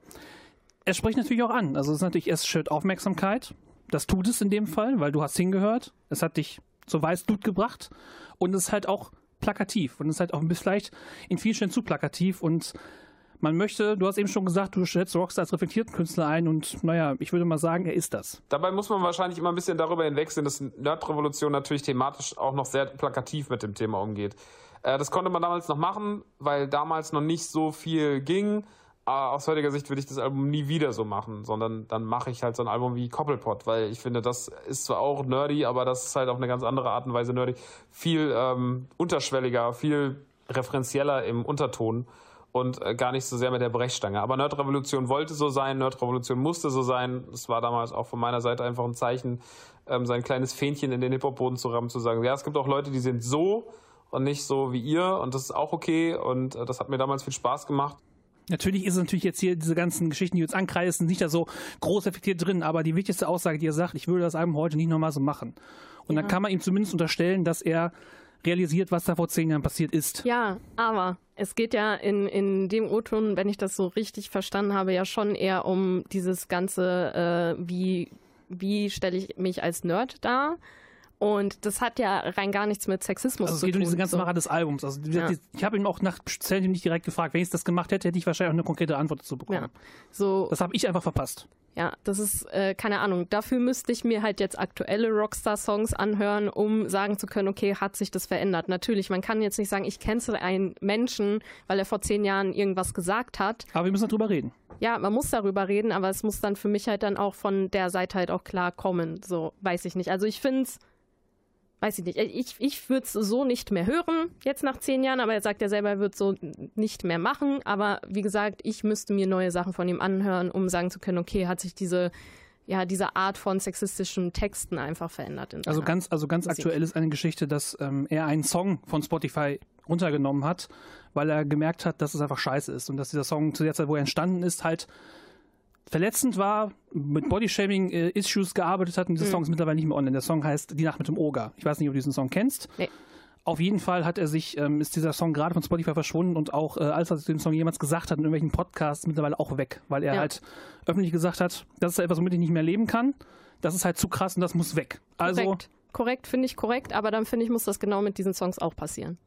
Speaker 3: es spricht natürlich auch an. Also es ist natürlich erst schürt Aufmerksamkeit. Das tut es in dem Fall, weil du hast hingehört. Es hat dich zur Weißblut gebracht. Und es ist halt auch plakativ. Und es ist halt auch vielleicht in vielen Stellen zu plakativ. Und man möchte, du hast eben schon gesagt, du schätzt Rockstar als reflektierten Künstler ein. Und naja, ich würde mal sagen, er ist das.
Speaker 7: Dabei muss man wahrscheinlich immer ein bisschen darüber hinwegsehen, dass Nerdrevolution natürlich thematisch auch noch sehr plakativ mit dem Thema umgeht. Äh, das konnte man damals noch machen, weil damals noch nicht so viel ging. Ah, aus heutiger Sicht würde ich das Album nie wieder so machen, sondern dann mache ich halt so ein Album wie Koppelpot, weil ich finde, das ist zwar auch nerdy, aber das ist halt auf eine ganz andere Art und Weise nerdy. Viel ähm, unterschwelliger, viel referenzieller im Unterton und äh, gar nicht so sehr mit der Brechstange. Aber Nerd Revolution wollte so sein, Nerd Revolution musste so sein. Es war damals auch von meiner Seite einfach ein Zeichen, ähm, sein kleines Fähnchen in den Hip-Hop-Boden zu rammen, zu sagen, ja, es gibt auch Leute, die sind so und nicht so wie ihr und das ist auch okay und äh, das hat mir damals viel Spaß gemacht.
Speaker 3: Natürlich ist es natürlich jetzt hier diese ganzen Geschichten, die uns ankreisen, nicht da so groß reflektiert drin, aber die wichtigste Aussage, die er sagt, ich würde das Album heute nicht nochmal so machen. Und
Speaker 6: Ja.
Speaker 3: dann kann man ihm zumindest unterstellen, dass er realisiert, was da vor zehn Jahren passiert ist.
Speaker 6: Ja, aber es geht ja in, in dem O-Ton, wenn ich das so richtig verstanden habe, ja schon eher um dieses ganze, äh, wie, wie stelle ich mich als Nerd dar? Und das hat ja rein gar nichts mit Sexismus
Speaker 3: Also es
Speaker 6: zu
Speaker 3: geht
Speaker 6: tun.
Speaker 3: um diese ganze
Speaker 6: so.
Speaker 3: Macher des Albums. Also
Speaker 6: Ja.
Speaker 3: ich habe ihn auch nach Zellen nicht direkt gefragt. Wenn ich das gemacht hätte, hätte ich wahrscheinlich auch eine konkrete Antwort dazu bekommen.
Speaker 6: Ja, so,
Speaker 3: Das habe ich einfach verpasst.
Speaker 6: ja, das ist, äh, keine Ahnung. Dafür müsste ich mir halt jetzt aktuelle Rockstar-Songs anhören, um sagen zu können, okay, hat sich das verändert? Natürlich, man kann jetzt nicht sagen, ich cancel einen Menschen, weil er vor zehn Jahren irgendwas gesagt hat.
Speaker 3: Aber wir müssen darüber reden.
Speaker 6: Ja, man muss darüber reden, aber es muss dann für mich halt dann auch von der Seite halt auch klar kommen. So, weiß ich nicht. Also ich finde es, weiß ich nicht. Ich, ich würde es so nicht mehr hören, jetzt nach zehn Jahren, aber er sagt ja selber, er wird so nicht mehr machen. Aber wie gesagt, ich müsste mir neue Sachen von ihm anhören, um sagen zu können, okay, hat sich diese, ja, diese Art von sexistischen Texten einfach verändert. In
Speaker 3: Also ganz, also ganz
Speaker 6: Musik.
Speaker 3: aktuell ist eine Geschichte, dass ähm, er einen Song von Spotify runtergenommen hat, weil er gemerkt hat, dass es einfach scheiße ist und dass dieser Song zu der Zeit, wo er entstanden ist, halt verletzend war, mit Bodyshaming-Issues gearbeitet hat und
Speaker 6: Mhm.
Speaker 3: dieser Song ist mittlerweile nicht mehr online. Der Song heißt Die Nacht mit dem Oger. Ich weiß nicht, ob du diesen Song kennst.
Speaker 6: Nee.
Speaker 3: Auf jeden Fall hat er sich, ähm, ist dieser Song gerade von Spotify verschwunden und auch äh, alles, was er zu dem Song jemals gesagt hat in irgendwelchen Podcasts, mittlerweile auch weg, weil er
Speaker 6: Ja.
Speaker 3: halt öffentlich gesagt hat, das ist etwas, womit ich nicht mehr leben kann. Das ist halt zu krass und das muss weg. Also
Speaker 6: korrekt, korrekt finde ich korrekt, aber dann finde ich, muss das genau mit diesen Songs auch passieren.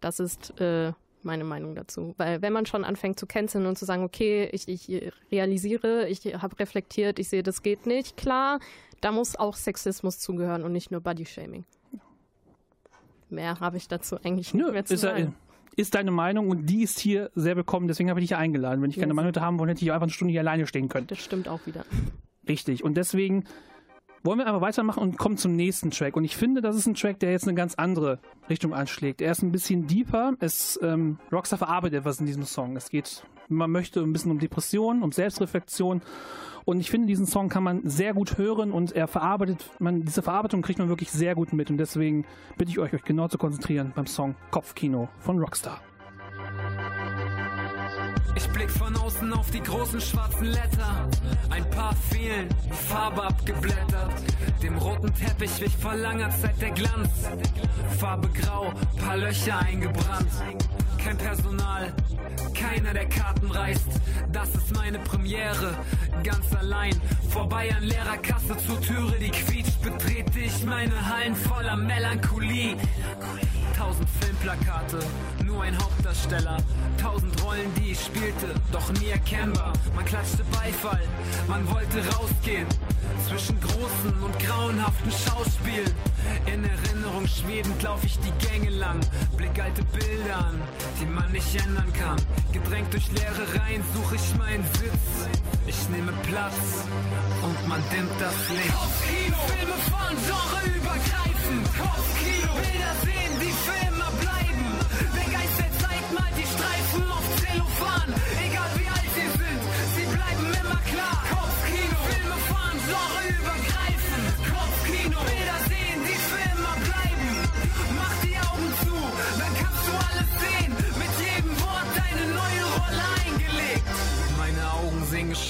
Speaker 6: Das ist äh, meine Meinung dazu. Weil wenn man schon anfängt zu canceln und zu sagen, okay, ich, ich realisiere, ich habe reflektiert, ich sehe, das geht nicht, klar, da muss auch Sexismus zugehören und nicht nur Bodyshaming. Mehr habe ich dazu eigentlich nicht mehr zu sagen.
Speaker 3: ist deine Meinung und die ist hier sehr willkommen, deswegen habe ich dich hier eingeladen. Wenn ich keine. Meinung hätte haben wollen, hätte ich einfach eine Stunde hier alleine stehen können.
Speaker 6: Das stimmt auch wieder.
Speaker 3: Richtig. Und deswegen wollen wir einfach weitermachen und kommen zum nächsten Track. Und ich finde, das ist ein Track, der jetzt eine ganz andere Richtung anschlägt. Er ist ein bisschen deeper. Es, ähm, Rockstar verarbeitet etwas in diesem Song. Es geht, wenn man möchte, ein bisschen um Depression, um Selbstreflexion. Und ich finde, diesen Song kann man sehr gut hören und er verarbeitet, man, diese Verarbeitung kriegt man wirklich sehr gut mit. Und deswegen bitte ich euch, euch genau zu konzentrieren beim Song Kopfkino von Rockstar.
Speaker 5: Ich blick von außen auf die großen schwarzen Letter. Ein paar fehlen, Farbe abgeblättert. Dem roten Teppich wich vor langer Zeit der Glanz. Farbe grau, paar Löcher eingebrannt. Kein Personal, keiner der Karten reißt. Das ist meine Premiere, ganz allein. Vorbei an leerer Kasse zur Türe, die quietscht, betrete ich meine Hallen voller Melancholie. Tausend Filmplakate, nur ein Hauptdarsteller. Tausend Rollen, die ich spielte, doch nie erkennbar. Man klatschte Beifall, man wollte rausgehen. Zwischen großen und grauenhaften Schauspielen. In Erinnerung schwebend lauf ich die Gänge lang. Blick alte Bilder an, die man nicht ändern kann. Gedrängt durch leere Reihen suche ich meinen Sitz. Ich nehme Platz und man dimmt das Licht. Kopfkino, Filme von Genre übergreifend. Kopfkino, Bilder sehen,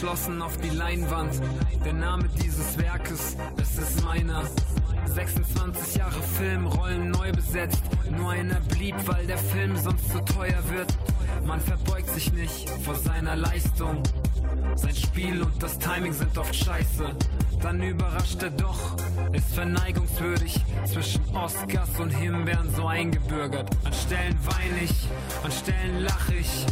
Speaker 5: geschlossen auf die Leinwand. Der Name dieses Werkes, es ist meiner. 26 Jahre Film, Rollen neu besetzt. Nur einer blieb, weil der Film sonst zu teuer wird. Man verbeugt sich nicht vor seiner Leistung. Sein Spiel und das Timing sind oft scheiße. Dann überrascht er doch, ist verneigungswürdig. Zwischen Oscars und Himbeeren so eingebürgert. An Stellen wein ich, an Stellen lach ich.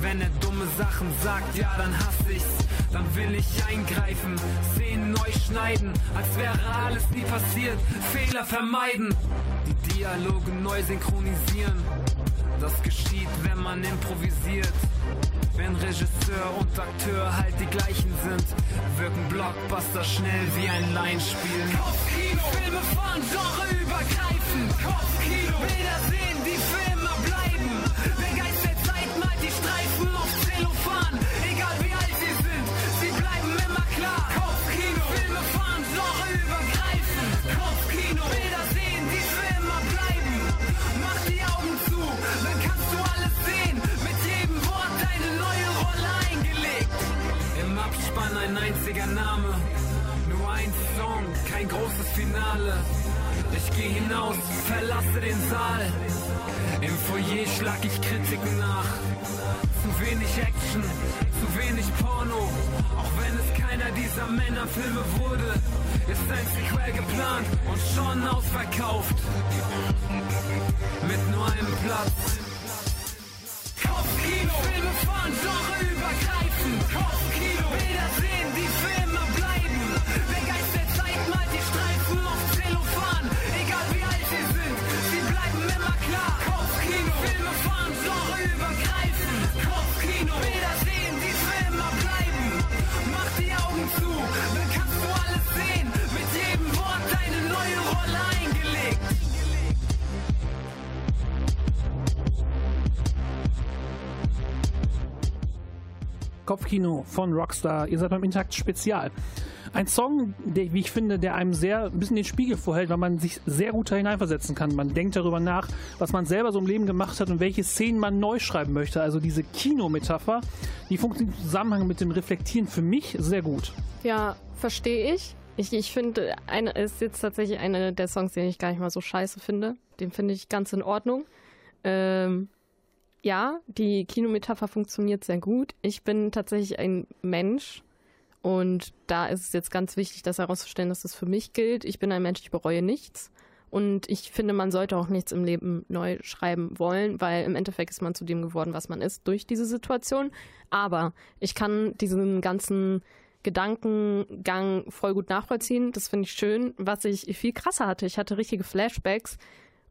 Speaker 5: Wenn er dumme Sachen sagt, ja, dann hasse ich's. Dann will ich eingreifen, Szenen neu schneiden, als wäre alles nie passiert. Fehler vermeiden, die Dialoge neu synchronisieren. Das geschieht, wenn man improvisiert. Wenn Regisseur und Akteur halt die gleichen sind, wirken Blockbuster schnell wie ein Laienspiel. Kopfkino, Filme von Genre übergreifend. Kopfkino, Bilder sehen, Finale. Ich geh hinaus, verlasse den Saal. Im Foyer schlag ich Kritiken nach. Zu wenig Action, zu wenig Porno. Auch wenn es keiner dieser Männerfilme wurde, ist ein Sequel geplant und schon ausverkauft. Mit nur einem Platz. Kopfkino, Filme von Genre übergreifend. Kopfkino, Bilder sehen, die für immer bleiben. Der die Streifen auf Zellophan. Egal wie alt sie sind, sie bleiben immer klar. Kopfkino, Filme von Genre übergreifend. Kopfkino, Bilder sehen, die für bleiben. Mach die Augen zu, dann kannst du alles sehen. Mit jedem Wort eine neue Rolle eingelegt.
Speaker 3: Kopfkino von Rockstar. Ihr seid beim Intakt Spezial. Ein Song, der, wie ich finde, der einem sehr ein bisschen den Spiegel vorhält, weil man sich sehr gut da hineinversetzen kann. Man denkt darüber nach, was man selber so im Leben gemacht hat und welche Szenen man neu schreiben möchte. Also diese Kinometapher, die funktioniert im Zusammenhang mit dem Reflektieren für mich sehr gut.
Speaker 6: Ja, verstehe ich. Ich, ich finde, ist jetzt tatsächlich einer der Songs, den ich gar nicht mal so scheiße finde. Den finde ich ganz in Ordnung. Ähm, ja, die Kinometapher funktioniert sehr gut. Ich bin tatsächlich ein Mensch und da ist es jetzt ganz wichtig, das herauszustellen, dass das für mich gilt. Ich bin ein Mensch, ich bereue nichts. Und ich finde, man sollte auch nichts im Leben neu schreiben wollen, weil im Endeffekt ist man zu dem geworden, was man ist durch diese Situation. Aber ich kann diesen ganzen Gedankengang voll gut nachvollziehen. Das finde ich schön. Was ich viel krasser hatte, ich hatte richtige Flashbacks.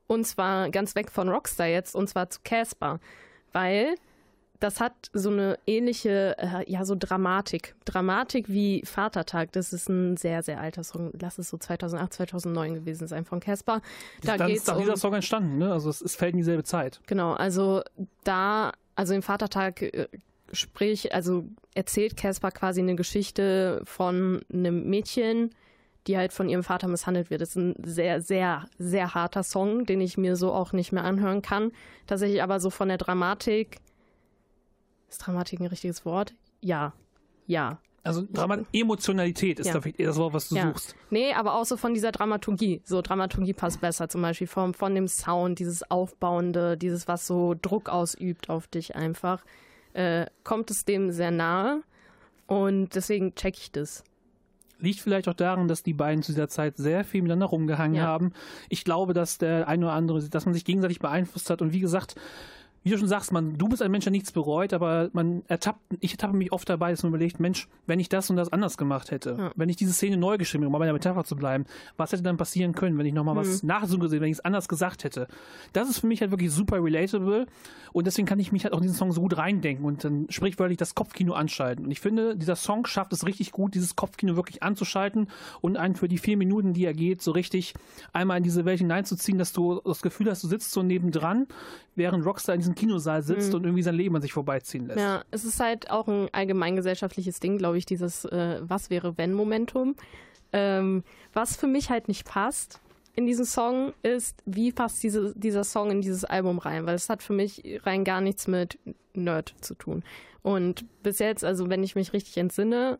Speaker 6: Und zwar ganz weg von Rockstar jetzt, und zwar zu Casper. Weil das hat so eine ähnliche, äh, ja, so Dramatik. Dramatik wie Vatertag. Das ist ein sehr, sehr alter Song. Lass es so 2008, 2009 gewesen sein von Casper. Da
Speaker 3: Dann
Speaker 6: geht's
Speaker 3: ist auch
Speaker 6: um,
Speaker 3: dieser Song entstanden, ne? Also es, es fällt in dieselbe Zeit.
Speaker 6: Genau, also da, also im Vatertag äh, sprich, also erzählt Caspar quasi eine Geschichte von einem Mädchen, die halt von ihrem Vater misshandelt wird. Das ist ein sehr, sehr, sehr harter Song, den ich mir so auch nicht mehr anhören kann. Tatsächlich aber so von der Dramatik. Ist Dramatik ein richtiges Wort? Ja. Ja.
Speaker 3: Also Dramat Emotionalität ist
Speaker 6: Ja.
Speaker 3: da vielleicht eher das Wort, was du
Speaker 6: ja.
Speaker 3: suchst.
Speaker 6: Nee, aber auch so von dieser Dramaturgie. So Dramaturgie passt besser, zum Beispiel vom, von dem Sound, dieses Aufbauende, dieses, was so Druck ausübt auf dich einfach, äh, kommt es dem sehr nahe. Und deswegen check ich das.
Speaker 3: Liegt vielleicht auch daran, dass die beiden zu dieser Zeit sehr viel miteinander rumgehangen
Speaker 6: Ja.
Speaker 3: haben. Ich glaube, dass der ein oder andere, dass man sich gegenseitig beeinflusst hat. Und wie gesagt, wie du schon sagst, man, du bist ein Mensch, der nichts bereut, aber man ertappt, ich ertappe mich oft dabei, dass man überlegt, Mensch, wenn ich das und das anders gemacht hätte,
Speaker 6: Ja.
Speaker 3: wenn ich diese Szene neu geschrieben hätte, um bei der Metapher zu bleiben, was hätte dann passieren können, wenn ich nochmal was nachgesehen, wenn ich es anders gesagt hätte? Das ist für mich halt wirklich super relatable und deswegen kann ich mich halt auch in diesen Song so gut reindenken und dann sprichwörtlich das Kopfkino anschalten. Und ich finde, dieser Song schafft es richtig gut, dieses Kopfkino wirklich anzuschalten und einen für die vier Minuten, die er geht, so richtig einmal in diese Welt hineinzuziehen, dass du das Gefühl hast, du sitzt so nebendran, während Rockstar in diesem Kinosaal sitzt und irgendwie sein Leben an sich vorbeiziehen lässt.
Speaker 6: Ja, es ist halt auch ein allgemeingesellschaftliches Ding, glaube ich, dieses äh, Was wäre wenn Momentum. Ähm, was für mich halt nicht passt in diesen Song ist, wie passt diese, dieser Song in dieses Album rein? Weil es hat für mich rein gar nichts mit Nerd zu tun. Und bis jetzt, also wenn ich mich richtig entsinne,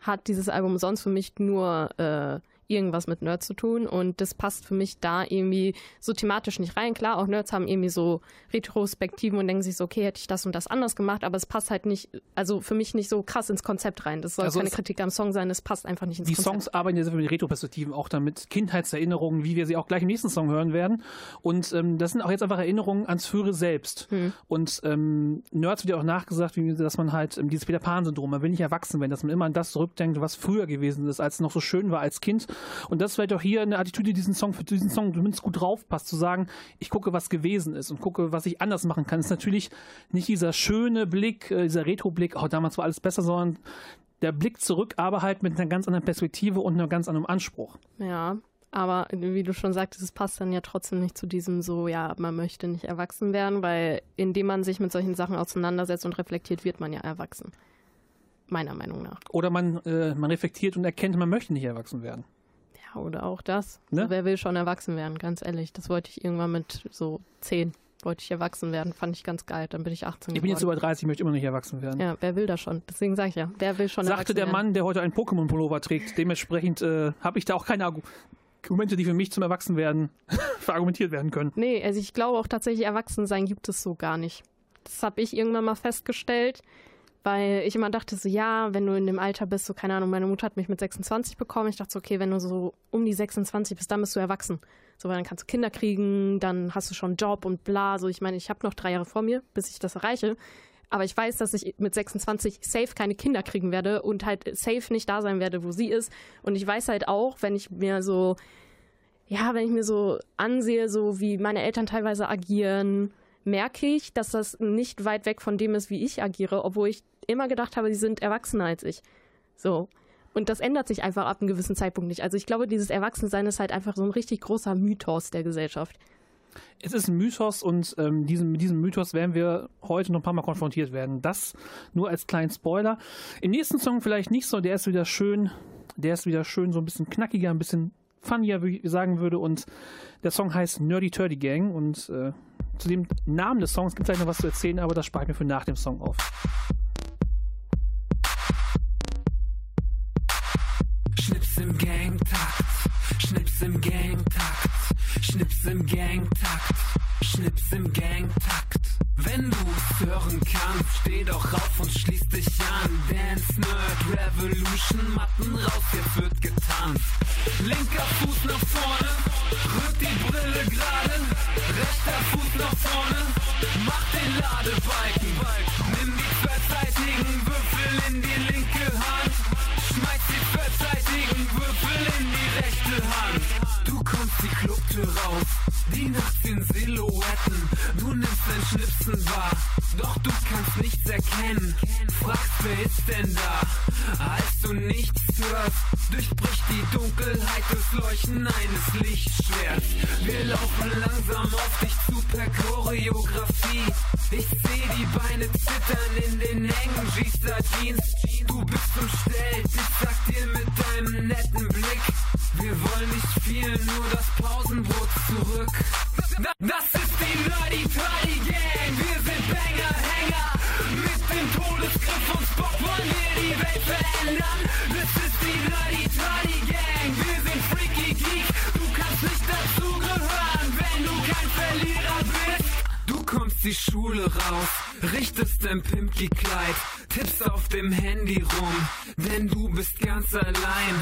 Speaker 6: hat dieses Album sonst für mich nur äh, irgendwas mit Nerd zu tun und das passt für mich da irgendwie so thematisch nicht rein. Klar, auch Nerds haben irgendwie so Retrospektiven und denken sich so, okay, hätte ich das und das anders gemacht, aber es passt halt nicht, also für mich nicht so krass ins Konzept rein. Das soll
Speaker 3: Also
Speaker 6: keine Kritik am Song sein, es passt einfach nicht ins
Speaker 3: Die
Speaker 6: Konzept.
Speaker 3: Songs arbeiten ja sehr viel mit Retroperspektiven, auch damit Kindheitserinnerungen, wie wir sie auch gleich im nächsten Song hören werden. Und ähm, das sind auch jetzt einfach Erinnerungen ans frühere Selbst.
Speaker 6: Hm.
Speaker 3: Und ähm, Nerds wird ja auch nachgesagt, wie, dass man halt ähm, dieses Peter Pan-Syndrom, man will nicht erwachsen werden, dass man immer an das zurückdenkt, was früher gewesen ist, als es noch so schön war als Kind. Und das ist vielleicht auch hier eine Attitüde, die diesen Song für diesen Song zumindest gut draufpasst, zu sagen, ich gucke, was gewesen ist und gucke, was ich anders machen kann. Das ist natürlich nicht dieser schöne Blick, äh, dieser Retro-Blick, oh, damals war alles besser, sondern der Blick zurück, aber halt mit einer ganz anderen Perspektive und einem ganz anderen Anspruch.
Speaker 6: Ja, aber wie du schon sagtest, es passt dann ja trotzdem nicht zu diesem so, ja, man möchte nicht erwachsen werden, weil indem man sich mit solchen Sachen auseinandersetzt und reflektiert, wird man ja erwachsen. Meiner Meinung nach.
Speaker 3: Oder man, äh, man reflektiert und erkennt, man möchte nicht erwachsen werden.
Speaker 6: Ja, oder auch das.
Speaker 3: Ne?
Speaker 6: So, wer will schon erwachsen werden, ganz ehrlich. Das wollte ich irgendwann mit so zehn, wollte ich erwachsen werden. Fand ich ganz geil. Dann bin ich 18
Speaker 3: Ich bin jetzt über 30, möchte immer noch nicht erwachsen werden.
Speaker 6: Ja, wer will das schon? Deswegen sage ich ja, wer will schon
Speaker 3: Sagte
Speaker 6: erwachsen
Speaker 3: der
Speaker 6: werden.
Speaker 3: Mann, der heute einen Pokémon-Pullover trägt. Dementsprechend äh, habe ich da auch keine Argu- Argumente, die für mich zum Erwachsenwerden verargumentiert werden können.
Speaker 6: Nee, also ich glaube auch tatsächlich, Erwachsensein gibt es so gar nicht. Das habe ich irgendwann mal festgestellt, weil ich immer dachte so, ja, wenn du in dem Alter bist, so keine Ahnung, meine Mutter hat mich mit 26 bekommen. Ich dachte so, okay, wenn du so um die 26 bist, dann bist du erwachsen. So, weil dann kannst du Kinder kriegen, dann hast du schon einen Job und bla. So, ich meine, ich habe noch drei Jahre vor mir, bis ich das erreiche. Aber ich weiß, dass ich mit 26 safe keine Kinder kriegen werde und halt safe nicht da sein werde, wo sie ist. Und ich weiß halt auch, wenn ich mir so ja, wenn ich mir so ansehe, so wie meine Eltern teilweise agieren, merke ich, dass das nicht weit weg von dem ist, wie ich agiere, obwohl ich immer gedacht habe, sie sind erwachsener als ich. So. Und das ändert sich einfach ab einem gewissen Zeitpunkt nicht. Also ich glaube, dieses Erwachsensein ist halt einfach so ein richtig großer Mythos der Gesellschaft.
Speaker 3: Es ist ein Mythos und ähm, diesem, mit diesem Mythos werden wir heute noch ein paar Mal konfrontiert werden. Das nur als kleinen Spoiler. Im nächsten Song vielleicht nicht so, der ist wieder schön, der ist wieder schön so ein bisschen knackiger, ein bisschen funnier, wie ich sagen würde. Und der Song heißt Nerdy Turdy Gang und äh, zu dem Namen des Songs gibt es gleich noch was zu erzählen, aber das spare ich mir für nach dem Song auf.
Speaker 5: Wenn du's hören kannst, steh doch auf und schließ dich an. Dance Nerd Revolution, Matten raus, jetzt wird getanzt. Linker Fuß nach vorne, rück die Brille gerade. Rechter Fuß nach vorne, mach den Ladebalken. Nimm die zweiseitigen Würfel in die linke Hand. Schmeiß die zweiseitigen Würfel in die rechte Hand. Du kommst die Clubtür raus, die nachts in Silhouetten. Du nimmst dein Schnipsen wahr, doch du kannst nichts erkennen. Fragst, wer ist denn da? Als du nichts hörst, durchbricht die Dunkelheit das Leuchten eines Lichtschwerts. Wir laufen langsam auf dich zu per Choreografie. Ich seh die Beine zittern in den engen G-Star-Jeans. Du bist umstellt, ich sag dir mit deinem netten Blick. Wir wollen nicht viel, nur das Pausenbrot zurück. Da- Das ist die Nerdy Turdy Gang, wir sind Banger, Hänger. Mit dem Todesgriff und Spock wollen wir die Welt verändern. Das ist die Nerdy Turdy Gang, wir sind Freaky Geek. Du kannst nicht dazugehören, wenn du kein Verlierer bist. Du kommst die Schule raus, richtest dein Pimpki-Kleid, tippst auf dem Handy rum, denn du bist ganz allein.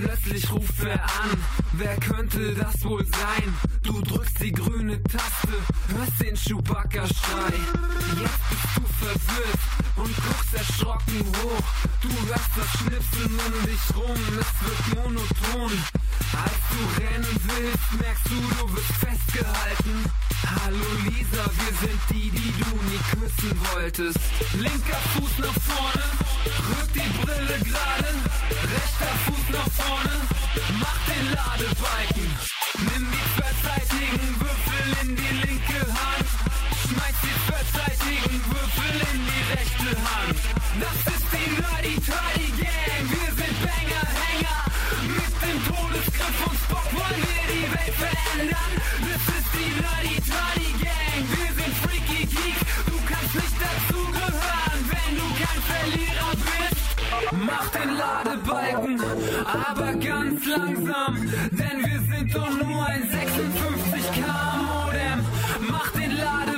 Speaker 5: Plötzlich ruft wer an, wer könnte das wohl sein? Du drückst die grüne Taste, hörst den Chewbacca-Schrei. Jetzt bist du verwirrt und guckst erschrocken hoch. Du hörst das Schnipsen um dich rum, es wird monoton. Als du rennen willst, merkst du, du wirst festgehalten. Hallo Lisa, wir sind die, die du nie küssen wolltest. Linker Fuß nach vorne, rück die Brille gerade. Rechter Fuß nach vorne, mach den Ladebalken. Nimm die zweiseitigen Würfel in die linke Hand. Schmeiß die zweiseitigen Würfel in die rechte Hand. Das ist die Nerdy Turdy Gang, wir sind Banger, Hänger. Mit dem Todesgriff und Spock wollen wir die Welt verändern. Das ist die Nerdy Turdy Mach den Ladebalken, aber ganz langsam, denn wir sind doch nur ein 56k Modem. Mach den Ladebalken,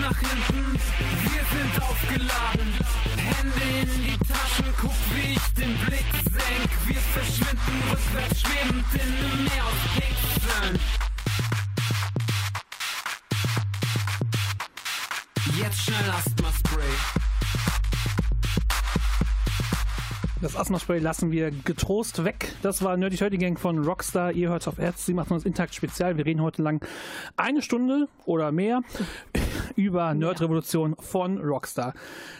Speaker 5: nach hinten. Wir sind aufgeladen, Hände in die Taschen. Guck, wie ich den Blick senk. Wir verschwinden rückwärts, schwebend in einem Meer aus Pixeln. Jetzt schnell Asthma-Spray.
Speaker 3: Das Asthma-Spray lassen wir getrost weg. Das war Nerdy Turdy Gang von Rockstar. Ihr hört auf Erz, sie macht uns Intakt Spezial. Wir reden heute lang eine Stunde oder mehr über Nerd-Revolution von Rockstar.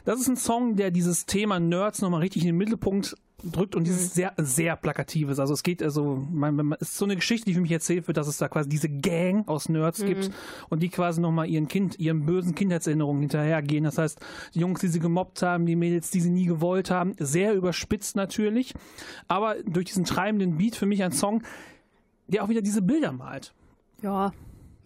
Speaker 3: Das ist ein Song, der dieses Thema Nerds nochmal richtig in den Mittelpunkt drückt und dieses sehr, sehr plakatives. Also es geht also, man, ist so eine Geschichte, die für mich erzählt wird, dass es da quasi diese Gang aus Nerds gibt und die quasi nochmal ihren Kind, ihren bösen Kindheitserinnerungen hinterhergehen. Das heißt, die Jungs, die sie gemobbt haben, die Mädels, die sie nie gewollt haben, sehr überspitzt natürlich, aber durch diesen treibenden Beat für mich ein Song, der auch wieder diese Bilder malt.
Speaker 6: Ja.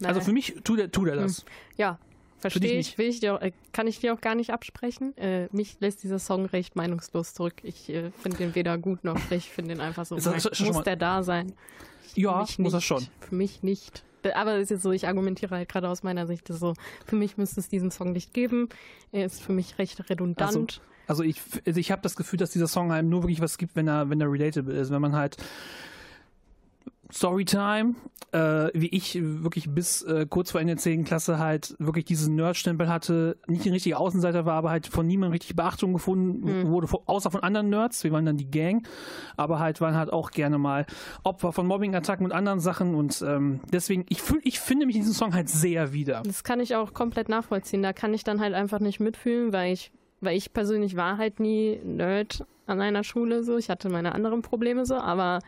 Speaker 3: Also
Speaker 6: Nein.
Speaker 3: für mich tut er, tut er das.
Speaker 6: Ja,
Speaker 3: dich
Speaker 6: verstehe ich. Will ich dir, auch- äh, kann ich dir auch gar nicht absprechen. Äh, mich lässt dieser Song recht meinungslos zurück. Ich äh, finde den weder gut noch schlecht. Ich finde den einfach so.
Speaker 3: Ist das- ist
Speaker 6: muss der da sein?
Speaker 3: Ja, muss er schon.
Speaker 6: Für mich nicht. Aber es ist jetzt so, ich argumentiere halt gerade aus meiner Sicht das ist so. Für mich müsste es diesen Song nicht geben. Er ist für mich recht redundant.
Speaker 3: Also ich, also ich habe das Gefühl, dass dieser Song einem nur wirklich was gibt, wenn er, wenn er relatable ist. Wenn man halt Storytime, äh, wie ich wirklich bis äh, kurz vor Ende der 10. Klasse halt wirklich diesen Nerd-Stempel hatte, nicht ein richtiger Außenseiter war, aber halt von niemandem richtig Beachtung gefunden wurde, von- außer von anderen Nerds, wir waren dann die Gang, aber halt waren halt auch gerne mal Opfer von Mobbing-Attacken und anderen Sachen und ähm, deswegen, ich, fühl, ich finde mich in diesem Song halt sehr wieder.
Speaker 6: Das kann ich auch komplett nachvollziehen. Da kann ich dann halt einfach nicht mitfühlen, weil ich, weil ich persönlich war halt nie Nerd an einer Schule so. Ich hatte meine anderen Probleme so, aber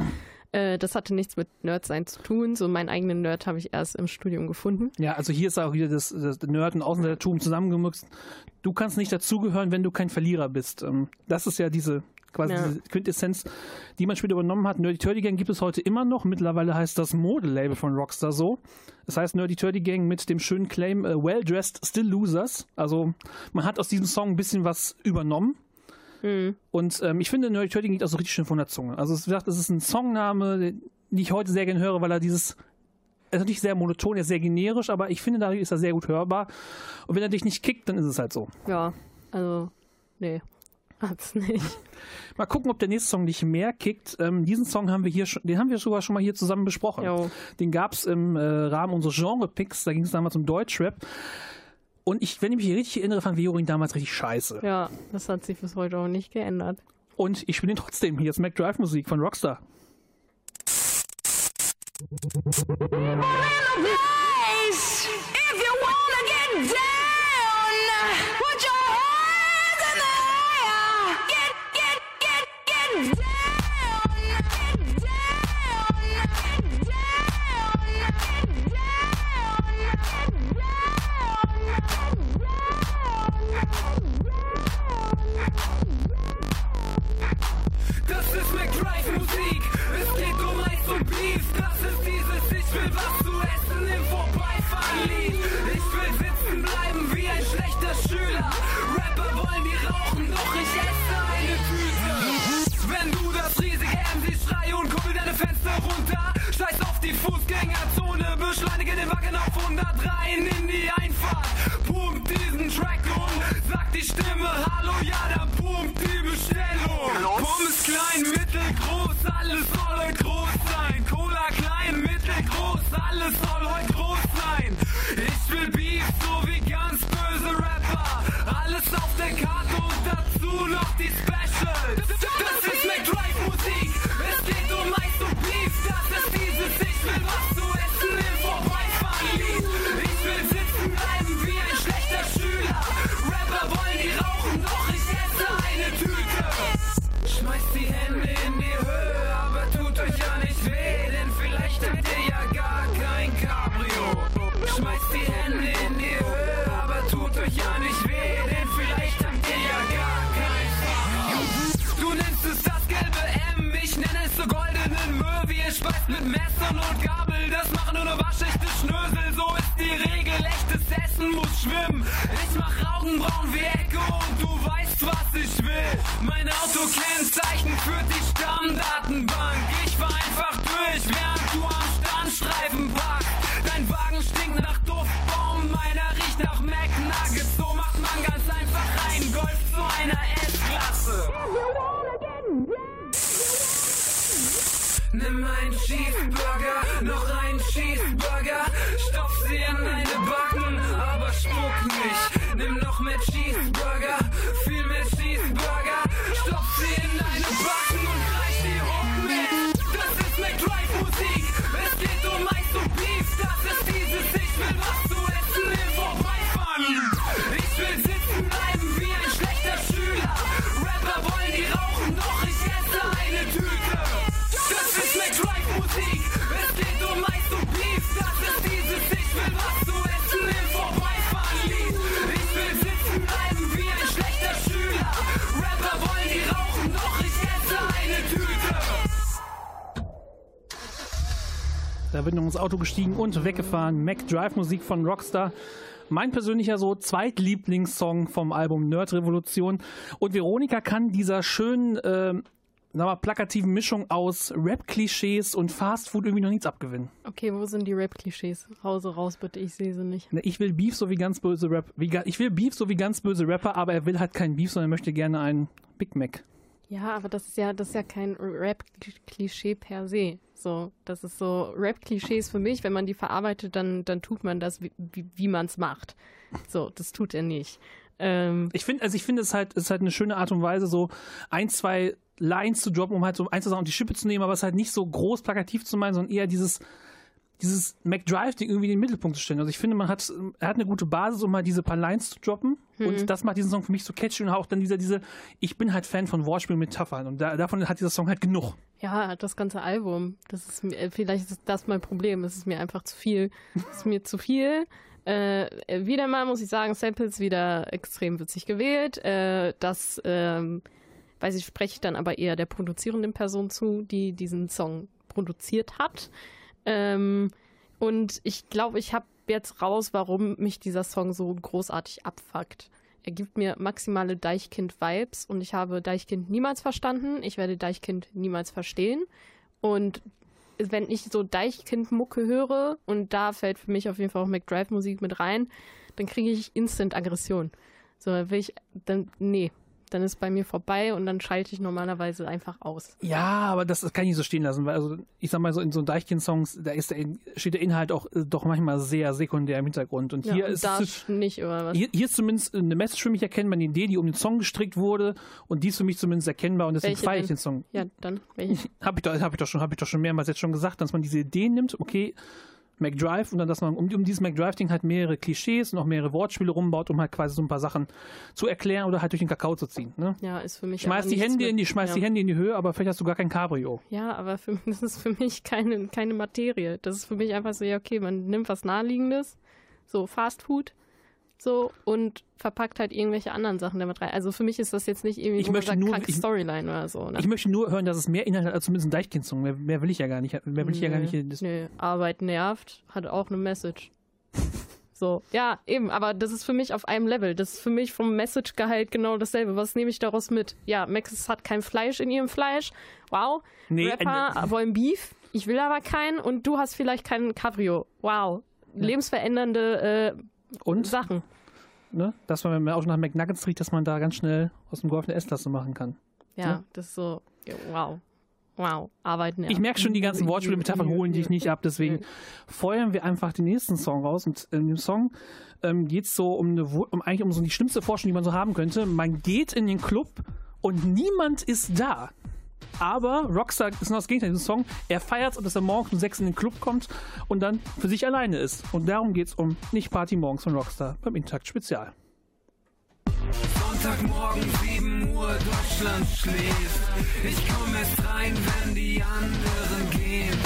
Speaker 6: äh, das hatte nichts mit Nerdsein zu tun. So meinen eigenen Nerd habe ich erst im Studium gefunden.
Speaker 3: Ja, also hier ist auch wieder das, das Nerd- und Außenseitertum zusammengemüxt. Du kannst nicht dazugehören, wenn du kein Verlierer bist. Ähm, Das ist ja diese quasi
Speaker 6: Ja.
Speaker 3: diese Quintessenz, die man später übernommen hat. Nerdy Turdy Gang gibt es heute immer noch. Mittlerweile heißt das Modelabel von Rockstar so. Das heißt Nerdy Turdy Gang mit dem schönen Claim äh, Well Dressed Still Losers. Also man hat aus diesem Song ein bisschen was übernommen. Und ähm, ich finde, Nerdy Turdy geht auch so richtig schön von der Zunge. Also wie gesagt, es ist ein Songname, den ich heute sehr gerne höre, weil er dieses er ist natürlich sehr monoton, er ist sehr generisch, aber ich finde, dadurch ist er sehr gut hörbar. Und wenn er dich nicht kickt, dann ist es halt so.
Speaker 6: Ja, also, nee, hat's nicht.
Speaker 3: Mal gucken, ob der nächste Song dich mehr kickt. Ähm, diesen Song haben wir hier schon, den haben wir sogar schon mal hier zusammen besprochen.
Speaker 6: Jo.
Speaker 3: Den gab es im äh, Rahmen unseres Genre-Picks, da ging es damals um Deutschrap. Und ich, wenn ich mich richtig erinnere, fand Viorin damals richtig scheiße.
Speaker 6: Ja, das hat sich bis heute auch nicht geändert.
Speaker 3: Und ich spiele ihn trotzdem. Hier ist Mac Drive Musik von Rockstar.
Speaker 8: If you wanna get down,
Speaker 5: Fenster runter. Scheiß auf die Fußgängerzone, beschleunige den Wagen auf 100 rein in die Einfahrt. Pumpt diesen Track und sagt die Stimme Hallo, ja, dann pumpt die Bestellung. Pommes klein, mittelgroß, alles soll heute groß sein. Cola klein, mittelgroß, alles soll heute groß sein. Ich will Beef, Augenbrauen wie Ecke und du weißt, was ich will. Mein Autokennzeichen führt die Stammdatenbank.
Speaker 3: Ins Auto gestiegen und weggefahren. Mac Drive Musik von Rockstar. Mein persönlicher so Zweitlieblingssong vom Album Nerd Revolution. Und Veronika kann dieser schönen, äh, sag mal, plakativen Mischung aus Rap-Klischees und Fastfood irgendwie noch nichts abgewinnen.
Speaker 6: Okay, wo sind die Rap-Klischees? Hause raus bitte, ich sehe sie nicht.
Speaker 3: Ne, Ich will Beef so wie ganz böse Rap. Wie, ich will Beef so wie ganz böse Rapper, aber er will halt keinen Beef, sondern er möchte gerne einen Big Mac.
Speaker 6: Ja, aber das ist ja, das ist ja kein Rap-Klischee per se. So, das ist so Rap-Klischees für mich, wenn man die verarbeitet, dann, dann tut man das, wie, wie, wie man es macht. So, das tut er nicht. Ähm,
Speaker 3: Ich finde, also ich finde es halt, ist halt eine schöne Art und Weise, so ein, zwei Lines zu droppen, um halt so ein, zwei Sachen auf die Schippe zu nehmen, aber es halt nicht so groß plakativ zu meinen, sondern eher dieses, dieses McDrive-Ding irgendwie in den Mittelpunkt zu stellen. Also ich finde, man hat, er hat eine gute Basis, um mal diese paar Lines zu droppen. Und das macht diesen Song für mich so catchy und auch dann dieser, diese, ich bin halt Fan von Wortspielen mit Metaphern und da, davon hat dieser Song halt genug.
Speaker 6: ja, das ganze Album, das ist äh, vielleicht ist das mein Problem. Es ist mir einfach zu viel. Es ist mir zu viel. Äh, wieder mal muss ich sagen, Samples wieder extrem witzig gewählt. Äh, das, ähm, weiß ich, spreche ich dann aber eher der produzierenden Person zu, die diesen Song produziert hat. Ähm, und ich glaube, ich habe jetzt raus, warum mich dieser Song so großartig abfuckt. Er gibt mir maximale Deichkind-Vibes und ich habe Deichkind niemals verstanden. Ich werde Deichkind niemals verstehen. Und wenn ich so Deichkind-Mucke höre und da fällt für mich auf jeden Fall auch McDrive-Musik mit rein, dann kriege ich Instant-Aggression. So, dann will ich, dann, nee, dann ist bei mir vorbei und dann schalte ich normalerweise einfach aus.
Speaker 3: Ja, aber das, das kann ich nicht so stehen lassen, weil also ich sag mal so in so Deichkind-Songs, da ist der, steht der Inhalt auch äh, doch manchmal sehr sekundär im Hintergrund. Und hier
Speaker 6: ja, und
Speaker 3: ist es,
Speaker 6: nicht, oder was?
Speaker 3: hier, hier ist zumindest eine Message für mich erkennbar, eine Idee, die um den Song gestrickt wurde und die ist für mich zumindest erkennbar und deswegen feiere ich den Song.
Speaker 6: Ja, dann welche?
Speaker 3: Habe ich, doch- hab ich, doch schon- hab ich doch schon mehrmals jetzt schon gesagt, dass man diese Ideen nimmt, okay, McDrive und dann, dass man um, um dieses McDrive-Ding halt mehrere Klischees und auch mehrere Wortspiele rumbaut, um halt quasi so ein paar Sachen zu erklären oder halt durch den Kakao zu ziehen. Ne?
Speaker 6: Ja, ist für mich.
Speaker 3: Schmeiß die Hände
Speaker 6: mit-
Speaker 3: in die, schmeiß
Speaker 6: ja.
Speaker 3: die Hände in die Höhe, aber vielleicht hast du gar kein Cabrio.
Speaker 6: Ja, aber für, das ist für mich keine, keine Materie. Das ist für mich einfach so, ja, okay, man nimmt was Naheliegendes, so Fast Food, so, und verpackt halt irgendwelche anderen Sachen damit rein. Also für mich ist das jetzt nicht irgendwie
Speaker 3: Ich möchte nur-
Speaker 6: kranke
Speaker 3: ich-
Speaker 6: Storyline oder so. Ne?
Speaker 3: Ich möchte nur hören, dass es mehr Inhalt hat als zumindest ein Deichkind-Song. Mehr, mehr will ich ja gar nicht. Mehr will ich ja gar nicht.
Speaker 6: Nö, Arbeit nervt, hat auch eine Message. So, ja, eben, aber das ist für mich auf einem Level. Das ist für mich vom Message-Gehalt genau dasselbe. Was nehme ich daraus mit? Ja, Maxis hat kein Fleisch in ihrem Fleisch. Wow.
Speaker 3: Nee,
Speaker 6: Rapper
Speaker 3: äh,
Speaker 6: wollen Beef. Ich will aber keinen. Und du hast vielleicht keinen Cabrio. Wow. Lebensverändernde äh,
Speaker 3: und,
Speaker 6: Sachen.
Speaker 3: ne, dass man, wenn man auch nach McNuggets riecht, dass man da ganz schnell aus dem Golf eine S-Klasse machen kann.
Speaker 6: Ja,
Speaker 3: Ja.
Speaker 6: das ist so, ja, wow. Wow. Arbeit nervt.
Speaker 3: Ich merke schon, die ganzen Wortspiele, Metaphern holen dich nicht ab, deswegen feuern wir einfach den nächsten Song raus. Und in dem Song ähm, geht es so um, eine, um eigentlich um so die schlimmste Forschung, die man so haben könnte. Man geht in den Club und niemand ist da. Aber Rockstar ist noch das Gegenteil in diesem Song. Er feiert, dass er morgens um sechs in den Club kommt und dann für sich alleine ist. Und darum geht es um Nicht Party morgens von Rockstar beim Intakt Spezial.
Speaker 5: Sonntagmorgen 7 Uhr, Deutschland schläft. Ich komme erst rein, wenn die anderen gehen.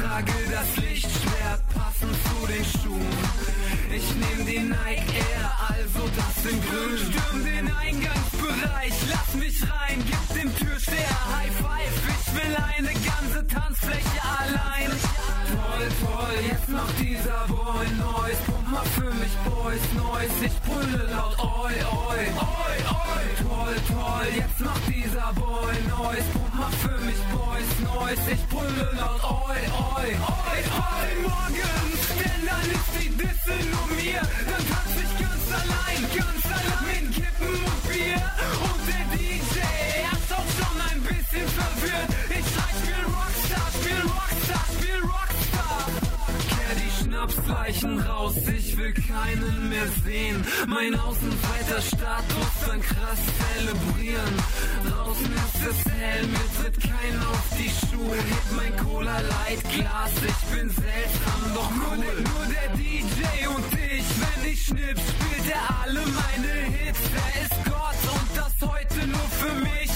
Speaker 5: Trage das Lichtschwert passend zu den Schuhen. Ich nehm den Nike Air, also das in grün. Stürm den Eingangsbereich, lass mich rein, gib dem Türsteher High Five. Ich will eine ganze Tanzfläche allein. Toll, toll, jetzt macht dieser Boy Noise. Pump mal für mich Boys Noise. Ich brülle laut Oi, Oi, Oi, Oi. Toll, toll, jetzt macht dieser Boy Noise. Pump mal für mich Boys Noise. Ich brülle laut Oi, Oi, Oi. Party morgens, denn dann ist die Disse nur ganz allein, ganz allein. Kippen und Bier und der DJ. Ist auch schon ein bisschen verwirrt. Schnapsleichen raus, ich will keinen mehr sehen. Mein Außenseiter-Status dann krass zelebrieren. Draußen ist es hell, mir tritt kein auf die Schuhe. Heb mein Cola Light Glas, ich bin seltsam, doch nur, der, nur der DJ und ich. Wenn ich schnipp, spielt er alle meine Hits. Er ist Gott und das heute nur für mich.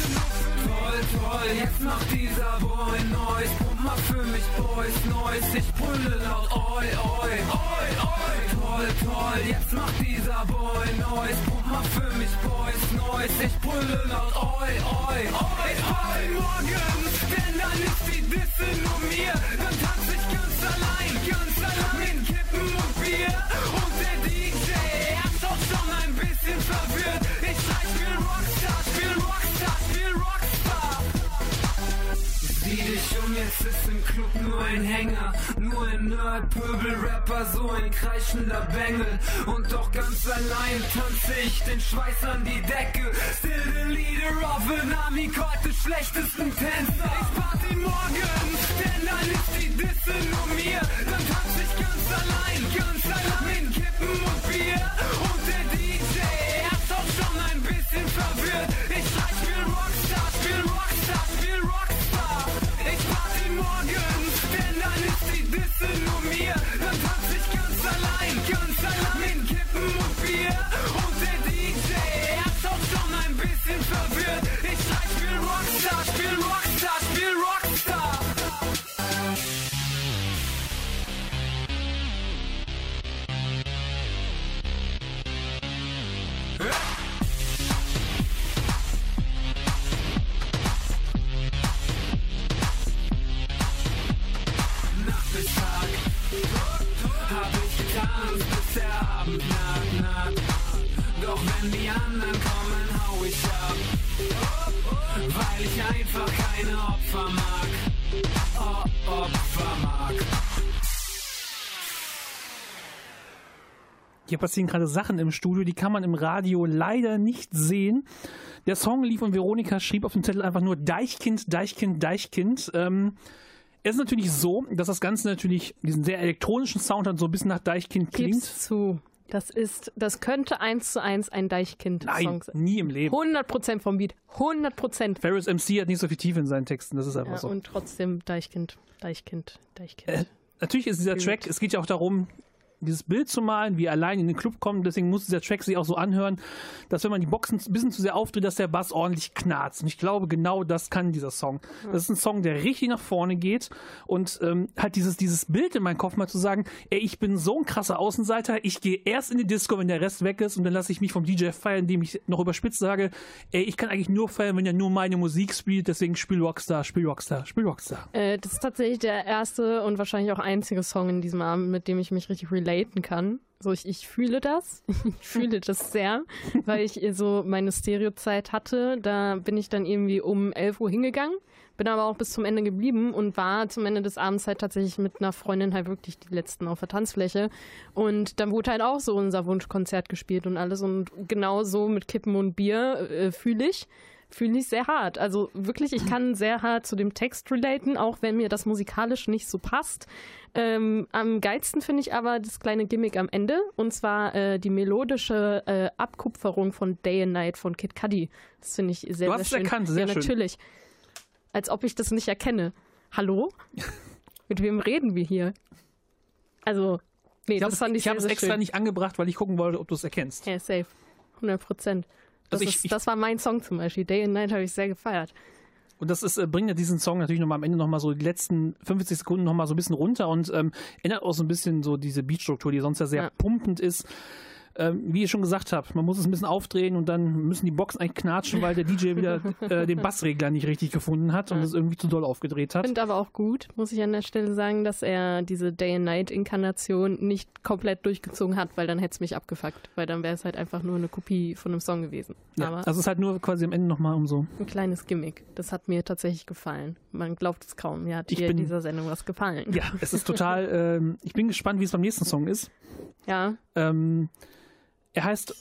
Speaker 5: Toll, toll, jetzt macht dieser Boy Noise. Pump mal für mich Boys Noise. Ich brülle laut Oi, Oi, Oi, Oi. Toll, toll, jetzt macht dieser Boy Noise. Pump mal für mich Boys Noise. Ich brülle laut Oi, Oi, Oi. Party morgens, denn dann ist die Disse nur mir. Dann tanz ich ganz allein, ganz allein. Kippen und Bier jetzt ist im Club nur ein Hänger, nur ein Nerd, Pöbel, Rapper, so ein kreischender Bengel. Und doch ganz allein tanze ich den Schweiß an die Decke. Still the leader of an army, heute schlechtesten Tänzer. Ich party morgens, denn dann ist die Disse nur mir. Dann tanze ich ganz allein, ganz allein. Kippen und Bier und der DJ, er ist auch schon ein bisschen verwirrt. Ich
Speaker 3: Hier passieren gerade Sachen im Studio, die kann man im Radio leider nicht sehen. Der Song lief und Veronika schrieb auf dem Zettel einfach nur Deichkind, Deichkind, Deichkind. Ähm, es ist natürlich so, dass das Ganze natürlich diesen sehr elektronischen Sound hat, so ein bisschen nach Deichkind klingt.
Speaker 6: Gib's zu. Das ist, das könnte eins zu eins ein Deichkind-Song
Speaker 3: Nein,
Speaker 6: sein.
Speaker 3: nie im Leben.
Speaker 6: 100% vom Beat. 100%.
Speaker 3: Ferris MC hat nicht so viel Tiefe in seinen Texten, das ist einfach
Speaker 6: Ja,
Speaker 3: so.
Speaker 6: und trotzdem Deichkind, Deichkind, Deichkind.
Speaker 3: Äh, natürlich ist dieser. Track, es geht ja auch darum, dieses Bild zu malen, wie er allein in den Club kommt. Deswegen muss dieser Track sich auch so anhören, dass wenn man die Boxen ein bisschen zu sehr aufdreht, dass der Bass ordentlich knarzt. Und ich glaube, genau das kann dieser Song. Das ist ein Song, der richtig nach vorne geht und ähm, hat dieses, dieses Bild in meinem Kopf mal zu sagen, ey, ich bin so ein krasser Außenseiter, ich gehe erst in die Disco, wenn der Rest weg ist und dann lasse ich mich vom DJ feiern, indem ich noch überspitzt sage, ey, ich kann eigentlich nur feiern, wenn er nur meine Musik spielt, deswegen spiel Rockstar, spiel Rockstar, spiel Rockstar.
Speaker 6: Äh, das ist tatsächlich der erste und wahrscheinlich auch einzige Song in diesem Abend, mit dem ich mich richtig relaten kann. So, ich, ich fühle das. Ich fühle das sehr, weil ich so meine Stereozeit hatte. Da bin ich dann irgendwie um 11 Uhr hingegangen, bin aber auch bis zum Ende geblieben und war zum Ende des Abends halt tatsächlich mit einer Freundin halt wirklich die letzten auf der Tanzfläche. Und dann wurde halt auch so unser Wunschkonzert gespielt und alles. Und genau so mit Kippen und Bier äh, fühle ich fühle ich sehr hart. Also wirklich, ich kann sehr hart zu dem Text relaten, auch wenn mir das musikalisch nicht so passt. Ähm, am geilsten finde ich aber das kleine Gimmick am Ende und zwar äh, die melodische äh, Abkupferung von Day and Night von Kid Cudi. Das finde ich sehr,
Speaker 3: Du hast es
Speaker 6: sehr schön.
Speaker 3: erkannt, sehr
Speaker 6: ja,
Speaker 3: schön.
Speaker 6: natürlich. Als ob ich das nicht erkenne. Hallo? Mit wem reden wir hier? Also, nee,
Speaker 3: Ich habe
Speaker 6: das fand ich,
Speaker 3: ich hab
Speaker 6: sehr,
Speaker 3: es extra
Speaker 6: schön.
Speaker 3: nicht angebracht, weil ich gucken wollte, ob du es erkennst.
Speaker 6: Ja, safe. 100 Prozent. Das,
Speaker 3: Also ich-
Speaker 6: ist- das war mein Song zum Beispiel. Day and Night habe ich sehr gefeiert.
Speaker 3: Und das ist, äh, bringt ja diesen Song natürlich nochmal am Ende nochmal so die letzten 50 Sekunden nochmal so ein bisschen runter und ähm, ändert auch so ein bisschen so diese Beatstruktur, die sonst ja sehr
Speaker 6: Ja.
Speaker 3: pumpend ist. Ähm, wie ihr schon gesagt habt, man muss es ein bisschen aufdrehen und dann müssen die Boxen eigentlich knatschen, weil der DJ wieder äh, den Bassregler nicht richtig gefunden hat und es irgendwie zu doll aufgedreht hat.
Speaker 6: finde aber auch gut, muss ich an der Stelle sagen, dass er diese Day-and-Night-Inkarnation nicht komplett durchgezogen hat, weil dann hätte es mich abgefuckt, weil dann wäre es halt einfach nur eine Kopie von einem Song gewesen.
Speaker 3: Ja,
Speaker 6: aber
Speaker 3: also es ist halt nur quasi am Ende nochmal um so.
Speaker 6: ein kleines Gimmick. Das hat mir tatsächlich gefallen. Man glaubt es kaum. Mir hat
Speaker 3: Ich
Speaker 6: hier
Speaker 3: bin-
Speaker 6: dieser Sendung was gefallen.
Speaker 3: Ja, es ist total, ähm, ich bin gespannt, wie es beim nächsten Song ist.
Speaker 6: Ja,
Speaker 3: Ähm, er heißt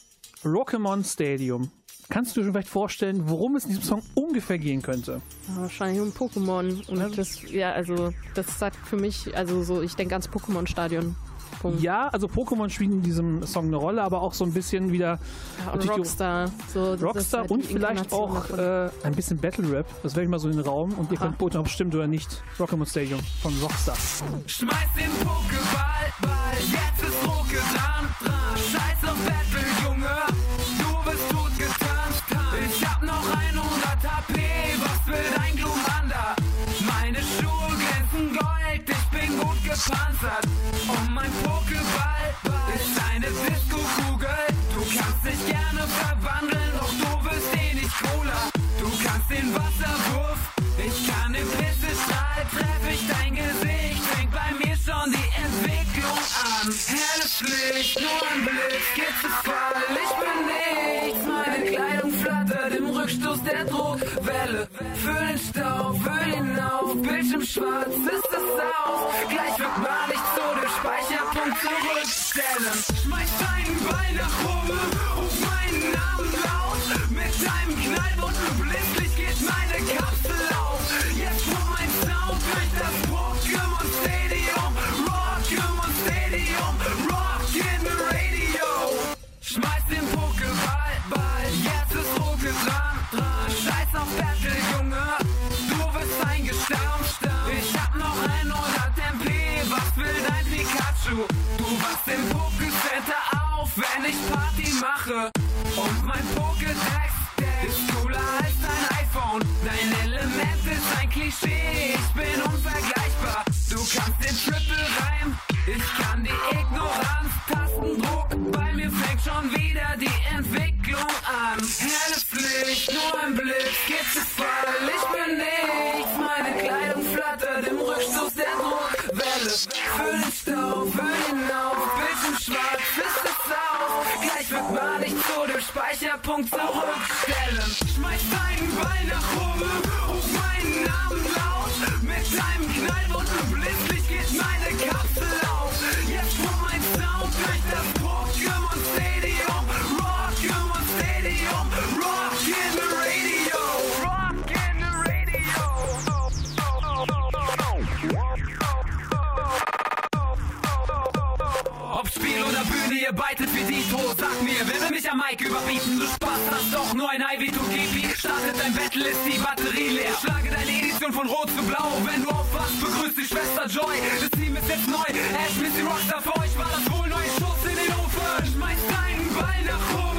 Speaker 3: Rockemon Stadium. Kannst du dir vielleicht vorstellen, worum es in diesem Song ungefähr gehen könnte?
Speaker 6: wahrscheinlich um Pokémon. Und das, ja, also, das sagt für mich, also so, ich denke ans Pokémon-Stadion. Punkt.
Speaker 3: Ja, also Pokémon spielen in diesem Song eine Rolle, aber auch so ein bisschen wieder
Speaker 6: Ja, und Rockstar. So,
Speaker 3: Rockstar
Speaker 6: halt
Speaker 3: und vielleicht auch äh, ein bisschen Battle Rap. Das werde ich mal so in den Raum und ihr
Speaker 6: Aha.
Speaker 3: könnt beurteilen, ob es stimmt oder nicht. Rockemon Stadium von Rockstar.
Speaker 5: Schmeiß den Pokéball, Ball, jetzt ist Rucke dran, dran. Scheiß auf Battle, Junge, du bist gut getanzt. Ich hab noch 100 HP, was will dein Glumanda? Meine Schuhe glänzen Gold, ich bin gut gepanzert. Wasserwurf, ich kann den Pissestrahl, treff ich dein Gesicht, fängt bei mir schon Helles Licht, nur ein Blitz, zu Fall. Ich bin nichts, meine Kleidung flattert im Rückstoß der Druckwelle. Füll den Staub, füll ihn auf, Bildschirm schwarz, ist es aus. Gleich wird mal nicht so den Speicherpunkt zurückstellen. Schmeiß deinen Ball nach oben, im Pokécenter auf, wenn ich Party mache. Und mein Pokédex ist cooler als dein iPhone. Dein Element ist ein Klischee, ich bin unvergleichbar. Du kannst den Triple Reim, ich kann die Ignoranz. Tastendruck, bei mir fängt schon wieder die Entwicklung an. Helles Licht, nur ein Blitz, geht zu Fall. Ich bin nichts, meine Kleidung flattert im Rückstoß der Druckwelle. Füll den Staub, füll ihn auf, Bildschirm schwarz, ist es aus. Gleich wird man nicht zu dem Speicherpunkt zurückstellen. Schmeiß deinen Ball nach oben, ruf meinen Namen laut. Mit deinem überbieten? Du Spaß hast doch nur ein IW2GP. Startet dein Battle, ist die Batterie leer. Schlage deine Edition von Rot zu Blau. Wenn du aufwachst, begrüßt die Schwester Joy. Das Team ist jetzt neu. Ash, Missy Rockstar, für euch war das wohl neue Schuss in den Ofen. Schmeiß deinen Ball nach oben,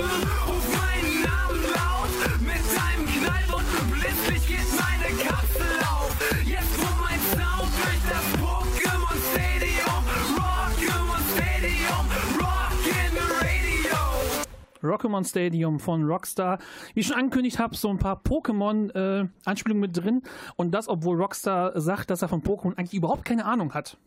Speaker 3: Rock'emon Stadium von Rockstar. Wie ich schon angekündigt habe, so ein paar Pokémon-Anspielungen mit drin. Und das, obwohl Rockstar sagt, dass er von Pokémon eigentlich überhaupt keine Ahnung hat.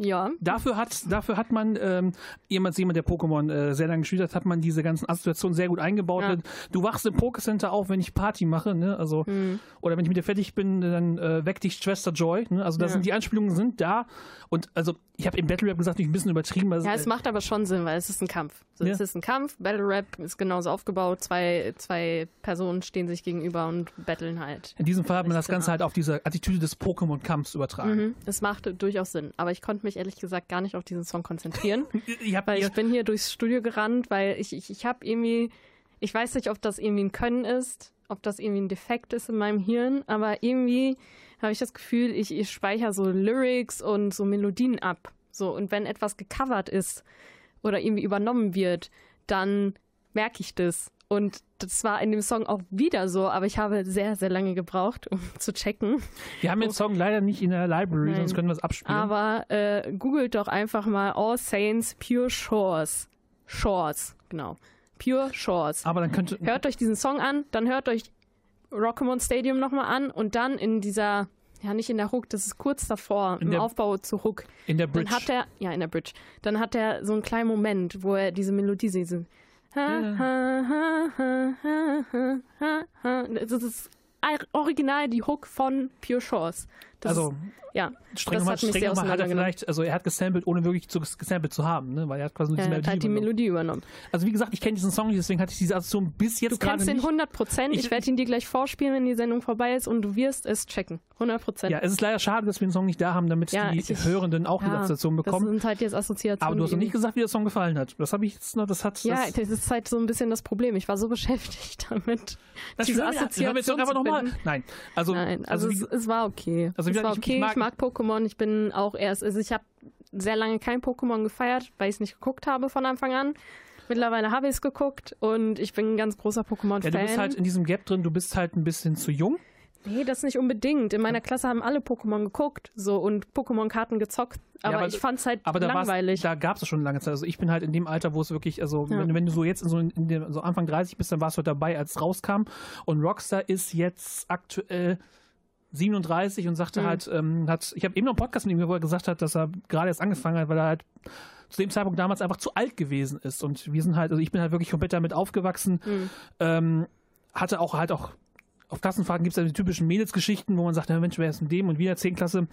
Speaker 6: Ja.
Speaker 3: Dafür hat, dafür hat man, ähm, jemand, jemand, der Pokémon äh, sehr lange gespielt hat, hat man diese ganzen Assoziationen sehr gut eingebaut.
Speaker 6: Ja.
Speaker 3: Du wachst im Pokécenter auf, wenn ich Party mache, ne? Also,
Speaker 6: Hm.
Speaker 3: oder wenn ich mit dir fertig bin, dann äh, weckt dich Schwester Joy. Ne? Also, da
Speaker 6: Ja.
Speaker 3: sind die Anspielungen sind da. Und also, ich habe im Battle Rap gesagt, ich ein bisschen übertrieben. Also,
Speaker 6: Ja, es macht aber schon Sinn, weil es ist ein Kampf. So,
Speaker 3: Ja.
Speaker 6: Es ist ein Kampf, Battle Rap ist genauso aufgebaut, zwei, zwei Personen stehen sich gegenüber und battlen halt.
Speaker 3: in diesem Fall hat man das
Speaker 6: Genau.
Speaker 3: Ganze halt auf diese Attitüde des Pokémon-Kampfs übertragen.
Speaker 6: Mhm. Es macht durchaus Sinn, aber ich konnte mich ehrlich gesagt gar nicht auf diesen Song konzentrieren,
Speaker 3: Ich
Speaker 6: weil ich bin hier durchs Studio gerannt, weil ich, ich, ich habe irgendwie, ich weiß nicht, ob das irgendwie ein Können ist, ob das irgendwie ein Defekt ist in meinem Hirn, aber irgendwie habe ich das Gefühl, ich, ich speichere so Lyrics und so Melodien ab. So, und wenn etwas gecovert ist oder irgendwie übernommen wird, dann merke ich das. Und das war in dem Song auch wieder so, aber ich habe sehr, sehr lange gebraucht, um zu checken.
Speaker 3: Wir haben den Song leider nicht in der Library,
Speaker 6: Nein.
Speaker 3: sonst können wir es abspielen.
Speaker 6: Aber äh, googelt doch einfach mal All Saints Pure Shores. Shores, genau. Pure Shores.
Speaker 3: Aber dann könnte.
Speaker 6: Hört euch diesen Song an, dann hört euch Rock'emon Stadium nochmal an und dann in dieser, ja nicht in der Hook, das ist kurz davor,
Speaker 3: In
Speaker 6: im Aufbau zu Hook.
Speaker 3: In der Bridge.
Speaker 6: Dann hat er, ja in der Bridge, dann hat er so einen kleinen Moment, wo er diese Melodie singt. Das ist original die Hook von Pure Shores. Das
Speaker 3: Also,
Speaker 6: ist, ja,
Speaker 3: streng
Speaker 6: das hat mich
Speaker 3: streng
Speaker 6: sehr
Speaker 3: hat er vielleicht, also er hat gesampelt, ohne wirklich zu, gesampelt zu haben, ne? weil er hat quasi
Speaker 6: Ja, er hat halt die
Speaker 3: übernommen.
Speaker 6: Melodie übernommen.
Speaker 3: Also wie gesagt, ich kenne diesen Song nicht, deswegen hatte ich diese Assoziation bis jetzt
Speaker 6: Du
Speaker 3: gerade
Speaker 6: kennst den
Speaker 3: nicht.
Speaker 6: 100 Prozent. Ich,
Speaker 3: Ich-
Speaker 6: werde ihn dir gleich vorspielen, wenn die Sendung vorbei ist und du wirst es checken. 100 Prozent.
Speaker 3: Ja, es ist leider schade, dass wir den Song nicht da haben, damit
Speaker 6: Ja,
Speaker 3: die
Speaker 6: ich-
Speaker 3: Hörenden auch diese Assoziation
Speaker 6: Das
Speaker 3: bekommen.
Speaker 6: sind halt jetzt Assoziationen.
Speaker 3: Aber du hast noch
Speaker 6: die
Speaker 3: nicht gesagt, wie der Song gefallen hat. Das habe ich jetzt noch, das hat
Speaker 6: Ja,
Speaker 3: das,
Speaker 6: das ist halt so ein bisschen das Problem. Ich war so beschäftigt damit,
Speaker 3: das
Speaker 6: diese
Speaker 3: wir- wir
Speaker 6: Assoziation
Speaker 3: jetzt nochmal.
Speaker 6: finden.
Speaker 3: Nein, also,
Speaker 6: Nein, also,
Speaker 3: wie-
Speaker 6: es, es war okay.
Speaker 3: Also wie
Speaker 6: es war
Speaker 3: gesagt,
Speaker 6: okay.
Speaker 3: ich
Speaker 6: Ich
Speaker 3: mag-
Speaker 6: mag, Pokémon. Ich bin auch erst, also ich habe sehr lange kein Pokémon gefeiert, weil ich es nicht geguckt habe von Anfang an. Mittlerweile habe ich es geguckt und ich bin ein ganz großer Pokémon-Fan.
Speaker 3: ja, du bist halt in diesem Gap drin, du bist halt ein bisschen zu jung.
Speaker 6: Nee, das nicht unbedingt. In meiner Klasse haben alle Pokémon geguckt so und Pokémon-Karten gezockt. Aber,
Speaker 3: aber-
Speaker 6: ich fand's halt
Speaker 3: Aber da,
Speaker 6: langweilig.
Speaker 3: da gab es schon lange Zeit. Also ich bin halt in dem Alter, wo es wirklich, also
Speaker 6: Ja.
Speaker 3: wenn, wenn du so jetzt in so, in dem, so Anfang 30 bist, dann warst du halt dabei, als es rauskam. Und Rockstar ist jetzt aktuell 37 und sagte
Speaker 6: Mhm.
Speaker 3: halt, ähm, hat, ich habe eben noch einen Podcast mit ihm, wo er gesagt hat, dass er gerade erst angefangen hat, weil er halt zu dem Zeitpunkt damals einfach zu alt gewesen ist. Und wir sind halt, also ich bin halt wirklich komplett damit aufgewachsen. Ähm, hatte auch halt auch auf Klassenfahrten gibt es ja die typischen Mädelsgeschichten, wo man sagt, ja Mensch, wer ist denn dem? Und wieder 10 Klasse.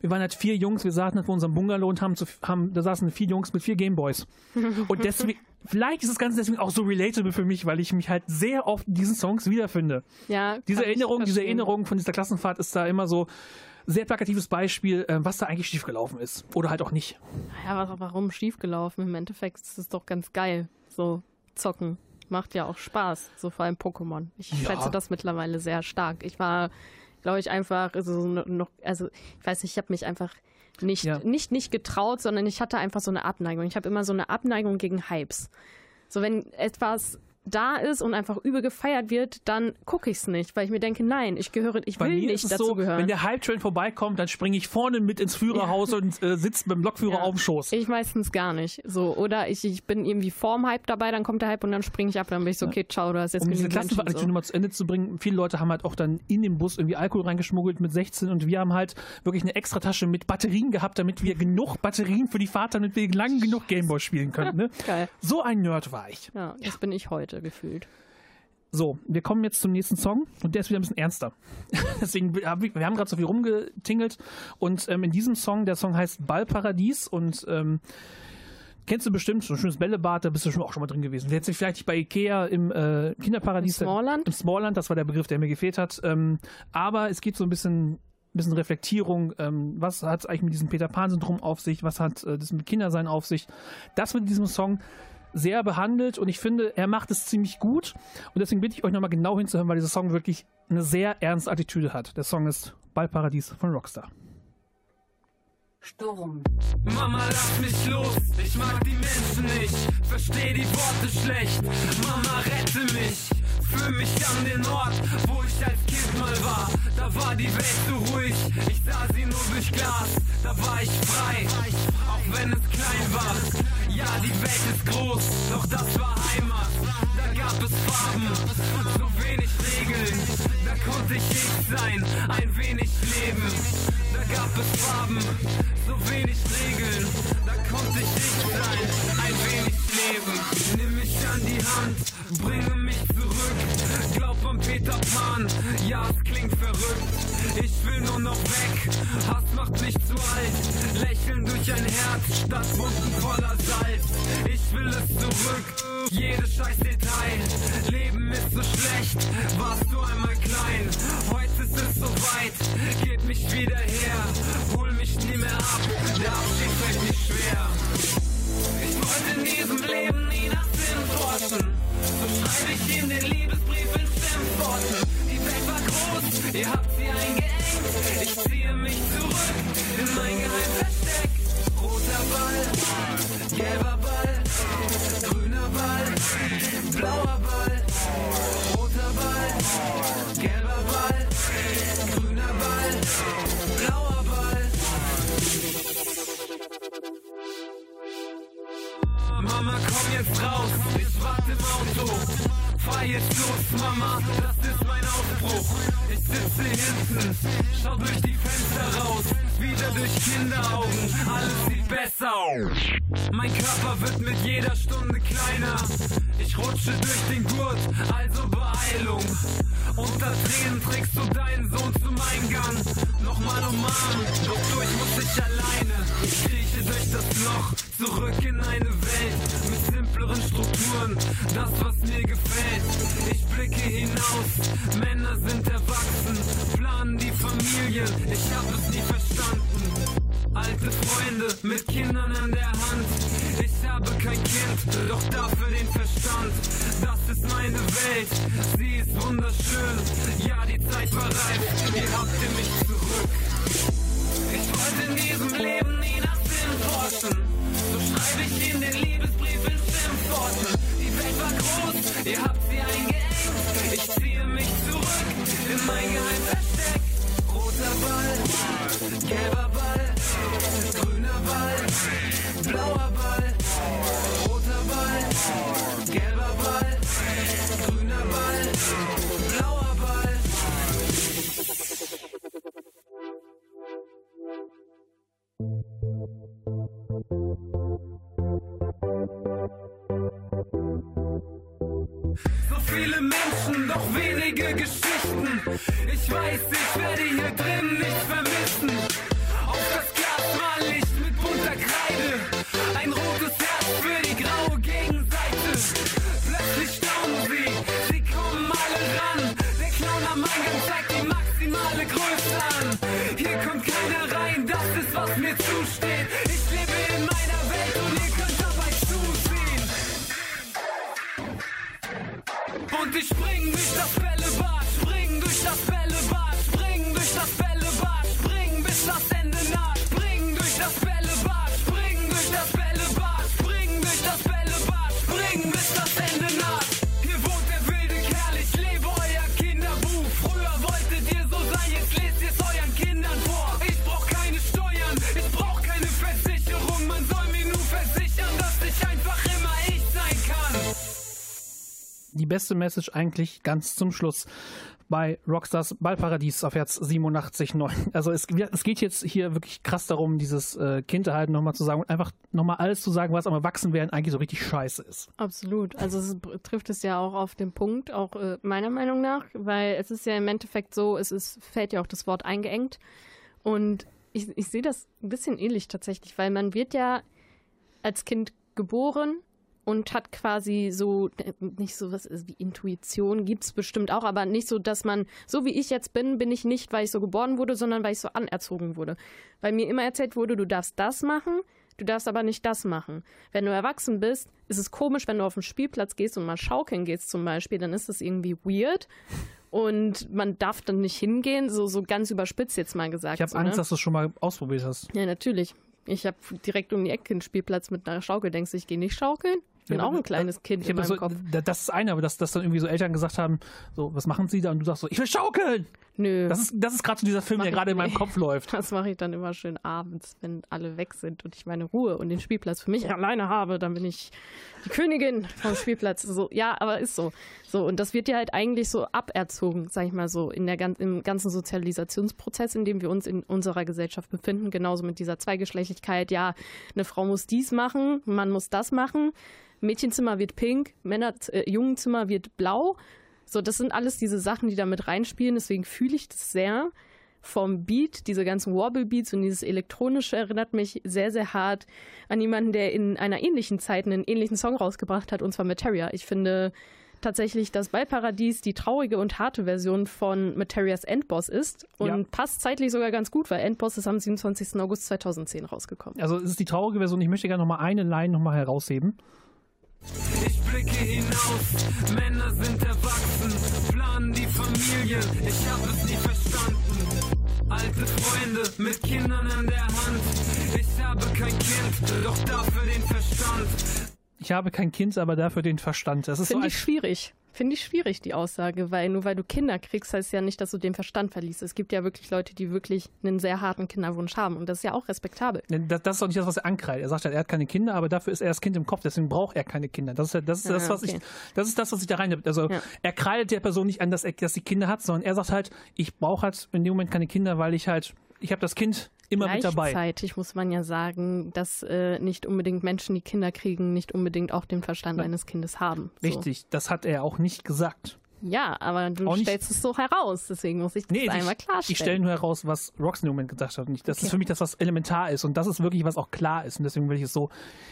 Speaker 3: Wir waren halt vier Jungs, wir saßen halt vor unserem Bungalow und haben, zu, haben da saßen vier Jungs mit vier Gameboys. Und deswegen, vielleicht ist das Ganze deswegen auch so relatable für mich, weil ich mich halt sehr oft in diesen Songs wiederfinde.
Speaker 6: Ja,
Speaker 3: Diese Erinnerung, diese. Erinnerung von dieser Klassenfahrt ist da immer so sehr plakatives Beispiel, äh, was da eigentlich schiefgelaufen ist. Oder halt auch nicht.
Speaker 6: Ja, was, warum schiefgelaufen? Im Endeffekt ist es doch ganz geil. So zocken. Macht ja auch Spaß. So vor allem Pokémon. Ich
Speaker 3: Ja.
Speaker 6: schätze das mittlerweile sehr stark. Ich war, glaube ich, einfach so noch, also ich weiß nicht, ich habe mich einfach nicht,
Speaker 3: Ja.
Speaker 6: nicht, nicht getraut, sondern ich hatte einfach so eine Abneigung. Ich habe immer so eine Abneigung gegen Hypes. So, wenn etwas da ist und einfach übel gefeiert wird, dann gucke ich es nicht, weil ich mir denke, nein, ich gehöre, ich
Speaker 3: Bei
Speaker 6: will nicht dazu
Speaker 3: so,
Speaker 6: gehören.
Speaker 3: wenn der Hype-Train vorbeikommt, dann springe ich vorne mit ins Führerhaus und äh, sitze beim Lokführer
Speaker 6: Ja.
Speaker 3: auf dem Schoß.
Speaker 6: Ich meistens gar nicht. So, oder ich, ich bin irgendwie vorm Hype dabei, dann kommt der Hype und dann springe ich ab, dann bin ich so, okay, ciao, du hast jetzt
Speaker 3: um diese Klassenfahrt
Speaker 6: so.
Speaker 3: nochmal zu Ende zu bringen, viele Leute haben halt auch dann in den Bus irgendwie Alkohol reingeschmuggelt mit 16 und wir haben halt wirklich eine extra Tasche mit Batterien gehabt, damit wir genug Batterien für die Fahrt, damit wir lang genug Gameboy spielen können. Ne?
Speaker 6: Geil.
Speaker 3: So ein Nerd war ich.
Speaker 6: Ja, das bin ich heute gefühlt.
Speaker 3: So, wir kommen jetzt zum nächsten Song und der ist wieder ein bisschen ernster. Deswegen, hab ich- wir haben gerade so viel rumgetingelt und ähm, in diesem Song, der Song heißt Ballparadies und ähm, kennst du bestimmt, so ein schönes Bällebad, da bist du schon auch schon mal drin gewesen. Jetzt vielleicht nicht bei Ikea im äh, Kinderparadies.
Speaker 6: Im Smallland?
Speaker 3: Im Smallland, das war der Begriff, der mir gefehlt hat. Ähm, aber es geht so ein bisschen bisschen Reflektierung, ähm, was hat es eigentlich mit diesem Peter Pan-Syndrom auf sich, was hat äh, das mit Kindersein auf sich. Das in diesem Song sehr behandelt und ich finde, er macht es ziemlich gut und deswegen bitte ich euch nochmal genau hinzuhören, weil dieser Song wirklich eine sehr ernste Attitüde hat. Der Song ist Ballparadies von Rockstar.
Speaker 5: Sturm. Mama, lass mich los, ich mag die Menschen nicht, versteh die Worte schlecht. Mama, rette mich, fühl mich an den Ort, wo ich als Kind mal war. Da war die Welt so ruhig, ich sah sie nur durch Glas. Da war ich frei, auch wenn es klein war. Ja, die Welt ist groß, doch das war Heimat. Da gab es Farben, so wenig Regeln. Da konnte ich ich sein, ein wenig leben. Da gab es Farben, so wenig Regeln. Da konnte ich ich sein, ein wenig leben. Nimm mich an die Hand, bringe mich zurück. Glaub an Peter Pan, ja, es klingt verrückt. Ich will nur noch weg, Hass macht mich zu alt. Lächeln durch ein Herz statt Wunden voller Salz. Ich will es zurück, jedes scheiß Detail. Leben ist so schlecht, warst du einmal klein. Heute ist es soweit, gib mich wieder her. Hol mich nie mehr ab, der Abschied fällt mir schwer. Ich wollte in diesem Leben nie nach Sinn forschen. So schreibe ich in den Liebesbrief in Stimmworten. Die Welt war groß, ihr habt sie eingeengt. Ich ziehe mich zurück in mein Geheimversteck. Roter Ball, gelber Ball, grüner Ball, blauer Ball. Jetzt raus, ich warte im Auto. Fahr jetzt los, Mama, das ist mein Aufbruch. Ich sitze hinten, schau durch die Fenster raus. Wieder durch Kinderaugen, alles sieht besser aus. Mein Körper wird mit jeder Stunde kleiner. Ich rutsche durch den Gurt, also Beeilung. Unter Tränen trägst du deinen Sohn zum Eingang. Nochmal umarmen, doch durch muss ich alleine. Ich krieche durch das Loch, zurück in eine Welt mit simpleren Strukturen. Das, was mir gefällt. Ich blicke hinaus, Männer sind erwachsen, planen die Familie. Ich hab es nie verstanden. Alte Freunde mit Kindern an der Hand. Ich habe kein Kind, doch dafür den Verstand. Das ist meine Welt, sie ist wunderschön. Ja, die Zeit war reif, ihr habt ihr mich zurück. Ich wollte in diesem Leben nie nach Sinn forschen. So schreibe ich in den Liebesbrief in Schimpfworten. Die Welt war groß, ihr habt sie eingeengt. Ich ziehe mich zurück in mein Geheimversteck. Roter Ball, gelber Ball, grüner Ball, blauer Ball. Roter Ball, gelber Ball, grüner Ball, blauer Ball. So viele Menschen, doch wenige Geschichten. Ich weiß, ich werde hier drin nichts vermissen.
Speaker 3: Beste Message eigentlich ganz zum Schluss bei Rockstars Ballparadies auf Herz 87.9. Also es, es geht jetzt hier wirklich krass darum, dieses äh, Kind erhalten nochmal zu sagen und einfach nochmal alles zu sagen, was am Erwachsenwerden eigentlich so richtig scheiße ist.
Speaker 6: Absolut. Also es trifft es ja auch auf den Punkt, auch äh, meiner Meinung nach, weil es ist ja im Endeffekt so, es ist, fällt ja auch das Wort eingeengt. Und ich, ich sehe das ein bisschen ähnlich tatsächlich, weil man wird ja als Kind geboren und hat quasi so, nicht so was wie Intuition, gibt es bestimmt auch, aber nicht so, dass man, so wie ich jetzt bin, bin ich nicht, weil ich so geboren wurde, sondern weil ich so anerzogen wurde. Weil mir immer erzählt wurde, du darfst das machen, du darfst aber nicht das machen. Wenn du erwachsen bist, ist es komisch, wenn du auf den Spielplatz gehst und mal schaukeln gehst zum Beispiel, dann ist das irgendwie weird. Und man darf dann nicht hingehen, so, so ganz überspitzt jetzt mal gesagt.
Speaker 3: Ich habe
Speaker 6: so,
Speaker 3: Angst,
Speaker 6: ne?
Speaker 3: dass du es schon mal ausprobiert hast.
Speaker 6: Ja, natürlich. Ich habe direkt um die Ecke einen Spielplatz mit einer Schaukel. Denkst du, ich gehe nicht schaukeln? Ich bin
Speaker 3: Ja,
Speaker 6: auch ein kleines Kind
Speaker 3: Ich
Speaker 6: in meinem
Speaker 3: so,
Speaker 6: Kopf.
Speaker 3: da- das ist eine, aber dass, dass dann irgendwie so Eltern gesagt haben, so, was machen sie da? Und du sagst so, ich will schaukeln!
Speaker 6: Nö.
Speaker 3: Das ist, das ist gerade so dieser Film, der gerade in meinem. Kopf läuft.
Speaker 6: Das mache ich dann immer schön abends, wenn alle weg sind und ich meine Ruhe und den Spielplatz für mich alleine habe. Dann bin ich die Königin vom Spielplatz. So, ja, aber ist so. So, und das wird ja halt eigentlich so aberzogen, sag ich mal so, in der, im ganzen Sozialisationsprozess, in dem wir uns in unserer Gesellschaft befinden. Genauso mit dieser Zweigeschlechtlichkeit. Ja, eine Frau muss dies machen, ein Mann muss das machen. Mädchenzimmer wird pink, Männer, äh, Jungenzimmer wird blau. So, das sind alles diese Sachen, die da mit reinspielen. Deswegen fühle ich das sehr vom Beat, diese ganzen Wobble-Beats und dieses Elektronische erinnert mich sehr, sehr hart an jemanden, der in einer ähnlichen Zeit einen ähnlichen Song rausgebracht hat, und zwar Materia. Ich finde tatsächlich, dass Ballparadies die traurige und harte Version von Materias Endboss ist und
Speaker 3: Ja.
Speaker 6: passt zeitlich sogar ganz gut, weil Endboss ist am 27. August 2010 rausgekommen.
Speaker 3: Also es ist die traurige Version. Ich möchte gerne nochmal eine Line nochmal herausheben.
Speaker 5: Ich blicke hinaus, Männer sind erwachsen, planen die Familie, ich hab es nie verstanden. Alte Freunde mit Kindern an der Hand, ich habe kein Kind, doch dafür den Verstand.
Speaker 3: Ich habe kein Kind, aber dafür den Verstand. Das ist so
Speaker 6: Finde
Speaker 3: ein,
Speaker 6: ich schwierig. Finde ich schwierig, die Aussage, weil nur weil du Kinder kriegst, heißt ja nicht, dass du den Verstand verliest. Es gibt ja wirklich Leute, die wirklich einen sehr harten Kinderwunsch haben und das ist ja auch respektabel.
Speaker 3: das, das ist doch nicht das, was er ankreidet. Er sagt halt, er hat keine Kinder, aber dafür ist er das Kind im Kopf, deswegen braucht er keine Kinder. Das ist, halt- das, ist
Speaker 6: Ah,
Speaker 3: das, was
Speaker 6: okay.
Speaker 3: ich, das ist das, was ich da rein. Also
Speaker 6: Ja.
Speaker 3: er kreidet der Person nicht an, dass, er, dass sie Kinder hat, sondern er sagt halt, ich brauche halt in dem Moment keine Kinder, weil ich halt, ich habe das Kind immer mit dabei.
Speaker 6: Gleichzeitig muss man ja sagen, dass äh, nicht unbedingt Menschen, die Kinder kriegen, nicht unbedingt auch den Verstand
Speaker 3: Ja.
Speaker 6: eines Kindes haben. So.
Speaker 3: Richtig, das hat er auch nicht gesagt.
Speaker 6: Ja, aber du
Speaker 3: Auch nicht-
Speaker 6: stellst es so heraus, deswegen muss ich das
Speaker 3: Nee,
Speaker 6: einmal
Speaker 3: ich,
Speaker 6: klarstellen.
Speaker 3: ich stelle nur heraus, was Rox in dem Moment gedacht hat. Und ich, das
Speaker 6: Okay.
Speaker 3: ist für mich das, was elementar ist. Und das ist wirklich, was auch klar ist. Und deswegen will ich es so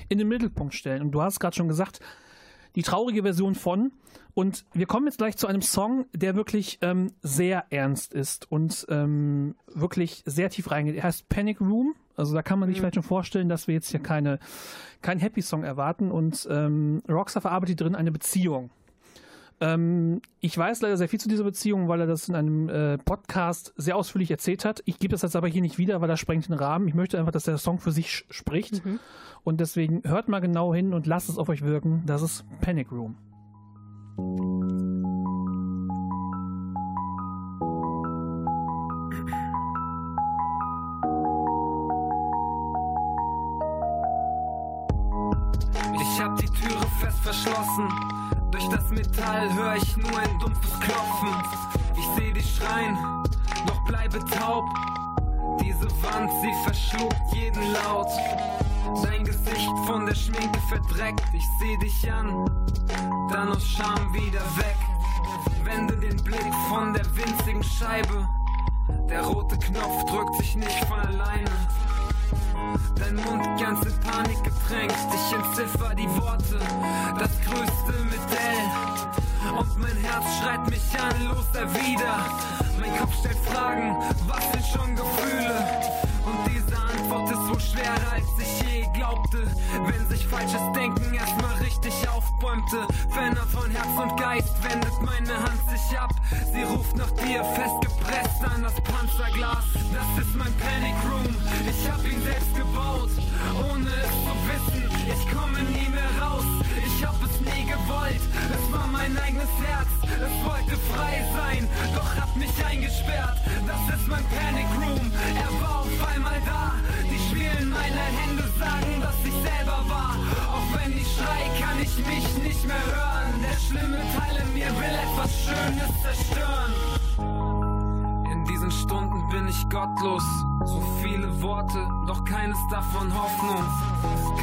Speaker 3: in den Mittelpunkt stellen. Und du hast gerade schon gesagt, die traurige Version von. Und wir kommen jetzt gleich zu einem Song, der wirklich ähm, sehr ernst ist und ähm, wirklich sehr tief reingeht. Er heißt Panic Room. Also da kann man sich vielleicht schon vorstellen, dass wir jetzt hier keine, keinen Happy Song erwarten. Und ähm, Rockstar verarbeitet drin eine Beziehung. Ähm, ich weiß leider sehr viel zu dieser Beziehung, weil er das in einem äh, Podcast sehr ausführlich erzählt hat. Ich gebe das jetzt aber hier nicht wieder, weil das sprengt den Rahmen. Ich möchte einfach, dass der Song für sich spricht. Und deswegen hört mal genau hin und lasst es auf euch wirken. Das ist Panic Room.
Speaker 5: Ich hab die Türe fest verschlossen. Durch das Metall höre ich nur ein dumpfes Klopfen. Ich seh dich schreien, doch bleibe taub. Diese Wand, sie verschluckt jeden Laut. Dein Gesicht von der Schminke verdreckt. Ich seh dich an, dann aus Scham wieder weg. Wende den Blick von der winzigen Scheibe. Der rote Knopf drückt sich nicht von alleine. Dein Mund ganz in Panik getränkt. Ich entziffer die Worte, das größte mit L. Und mein Herz schreit mich an, los erwider. Mein Kopf stellt Fragen, was sind schon Gefühle? Und diese Antwort ist so schwerer, als ich je glaubte. Wenn sich falsches Denken erstmal richtig aufbäumte. Fenner von Herz und Geist wendet meine Hand sich ab. Sie ruft nach dir, festgepresst an das Panzerglas. Das ist mein Panic Room, ich hab ihn selbst gebaut. Ohne es zu wissen, ich komme nie mehr raus. Gewollt, es war mein eigenes Herz. Es wollte frei sein, doch hat mich eingesperrt. Das ist mein Panic Room, er war auf einmal da. Die Schwielen meiner Hände sagen, dass ich selber war. Auch wenn ich schrei, kann ich mich nicht mehr hören. Der schlimme Teil in mir will etwas Schönes zerstören. In diesen Stunden bin ich gottlos. So viele Worte, doch keines davon Hoffnung.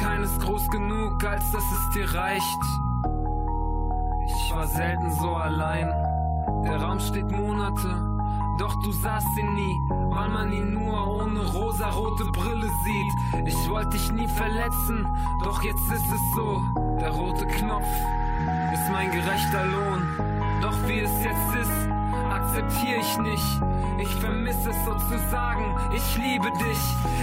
Speaker 5: Keines groß genug, als dass es dir reicht. War selten so allein. Der Raum steht Monate, doch du sahst ihn nie, weil man ihn nur ohne rosarote Brille sieht. Ich wollte dich nie verletzen, doch jetzt ist es so. Der rote Knopf ist mein gerechter Lohn. Doch wie es jetzt ist, akzeptiere ich nicht. Ich vermisse es sozusagen, ich liebe dich.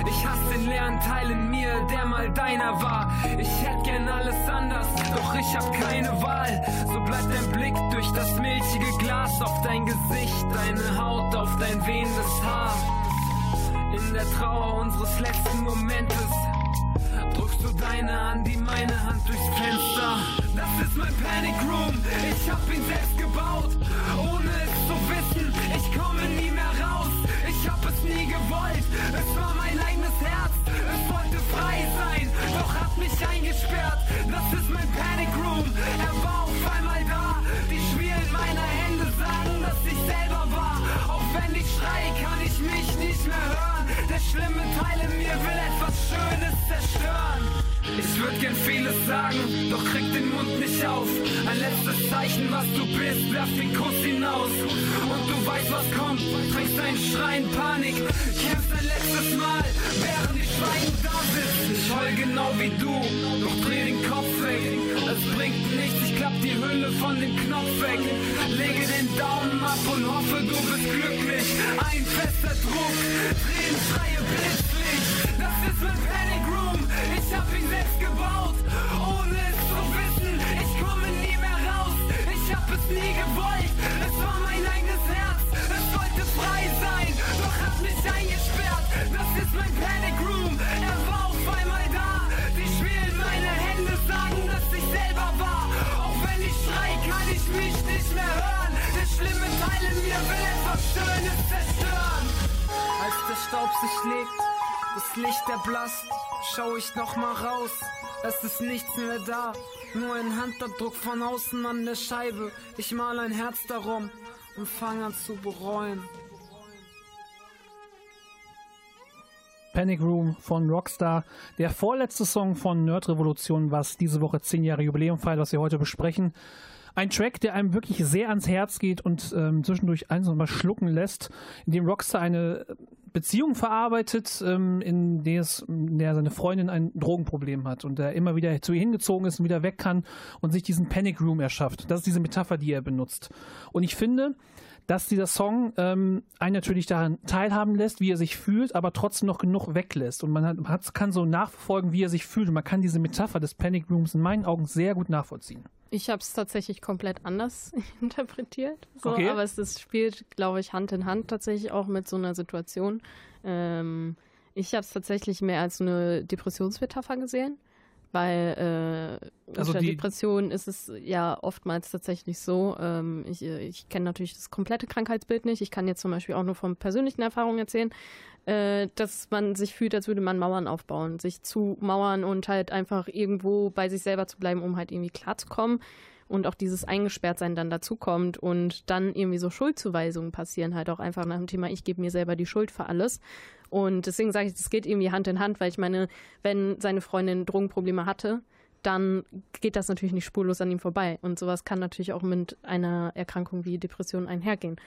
Speaker 5: Ich hasse den leeren Teil in mir, der mal deiner war. Ich hätte gern alles anders, doch ich hab keine Wahl. So bleibt dein Blick durch das milchige Glas auf dein Gesicht, deine Haut auf dein wehendes Haar. In der Trauer unseres letzten Momentes drückst du deine an die meine Hand durchs Fenster. Das ist mein Panic Room, ich hab ihn selbst gebaut, ohne es wissen. Ich komme nie mehr raus, ich hab es nie gewollt. Es war mein eigenes Herz, es wollte frei sein, doch hat mich eingesperrt. Das ist mein Panic Room, er war auf einmal da. Die Schwielen meiner Hände sagen, dass ich selber war. Auch wenn ich schreie, kann ich mich nicht mehr hören. Der schlimme Teil in mir will etwas Schönes zerstören. Ich würd gern vieles sagen, doch krieg den Mund nicht auf. Ein letztes Zeichen, was du bist, werf den Kuss hinaus. Und du weißt, was kommt, trägst einen Schrei Panik. Kämpfst ein letztes Mal, während ich schweigend da sitzt. Ich heul genau wie du, doch dreh den Kopf weg. Es bringt nichts, ich klapp die Hülle von dem Knopf weg. Lege den Daumen ab und hoffe, du bist glücklich. Ein fester Druck, drehen, schreie Blitzlicht. Das ist mein Panic Room, ich hab ihn selbst gebaut. Ohne es zu wissen, ich komme nie mehr raus. Ich hab es nie gewollt, es war mein eigenes Herz. Es wollte frei sein, doch hat mich eingesperrt. Das ist mein Panic Room, er war auf einmal da. Die Schwielen meiner Hände sagen, dass ich selber war. Auch wenn ich schrei, kann ich mich nicht mehr hören. Der schlimme Teil in mir will etwas Schönes zerstören. Als der Staub sich legt, das Licht erblasst, schau ich noch mal raus. Es ist nichts mehr da, nur ein Handabdruck von außen an der Scheibe. Ich mal ein Herz darum und fange an zu bereuen.
Speaker 3: Panic Room von Rockstar. Der vorletzte Song von Nerd Revolution, was diese Woche 10 Jahre Jubiläum feiert, was wir heute besprechen. Ein Track, der einem wirklich sehr ans Herz geht und ähm, zwischendurch eins mal schlucken lässt, in dem Rockstar eine Beziehung verarbeitet, ähm, in, der es, in der seine Freundin ein Drogenproblem hat und er immer wieder zu ihr hingezogen ist und wieder weg kann und sich diesen Panic Room erschafft. Das ist diese Metapher, die er benutzt. Und ich finde, dass dieser Song ähm, einen natürlich daran teilhaben lässt, wie er sich fühlt, aber trotzdem noch genug weglässt. Und man hat, hat, kann so nachverfolgen, wie er sich fühlt. Und man kann diese Metapher des Panic Rooms in meinen Augen sehr gut nachvollziehen.
Speaker 6: Ich habe es tatsächlich komplett anders interpretiert. So,
Speaker 3: Okay.
Speaker 6: Aber es ist, spielt, glaube ich, Hand in Hand tatsächlich auch mit so einer Situation. Ähm, ich habe es tatsächlich mehr als eine Depressionsmetapher gesehen, weil äh,
Speaker 3: Also
Speaker 6: unter
Speaker 3: die-
Speaker 6: Depression ist es ja oftmals tatsächlich so. Ähm, ich äh, ich kenne natürlich das komplette Krankheitsbild nicht. Ich kann jetzt zum Beispiel auch nur von persönlichen Erfahrungen erzählen, äh, dass man sich fühlt, als würde man Mauern aufbauen, sich zu Mauern und halt einfach irgendwo bei sich selber zu bleiben, um halt irgendwie klarzukommen. Und auch dieses Eingesperrtsein dann dazukommt und dann irgendwie so Schuldzuweisungen passieren, halt auch einfach nach dem Thema, ich gebe mir selber die Schuld für alles. Und deswegen sage ich, das geht irgendwie Hand in Hand, weil ich meine, wenn seine Freundin Drogenprobleme hatte, dann geht das natürlich nicht spurlos an ihm vorbei. Und sowas kann natürlich auch mit einer Erkrankung wie Depression einhergehen.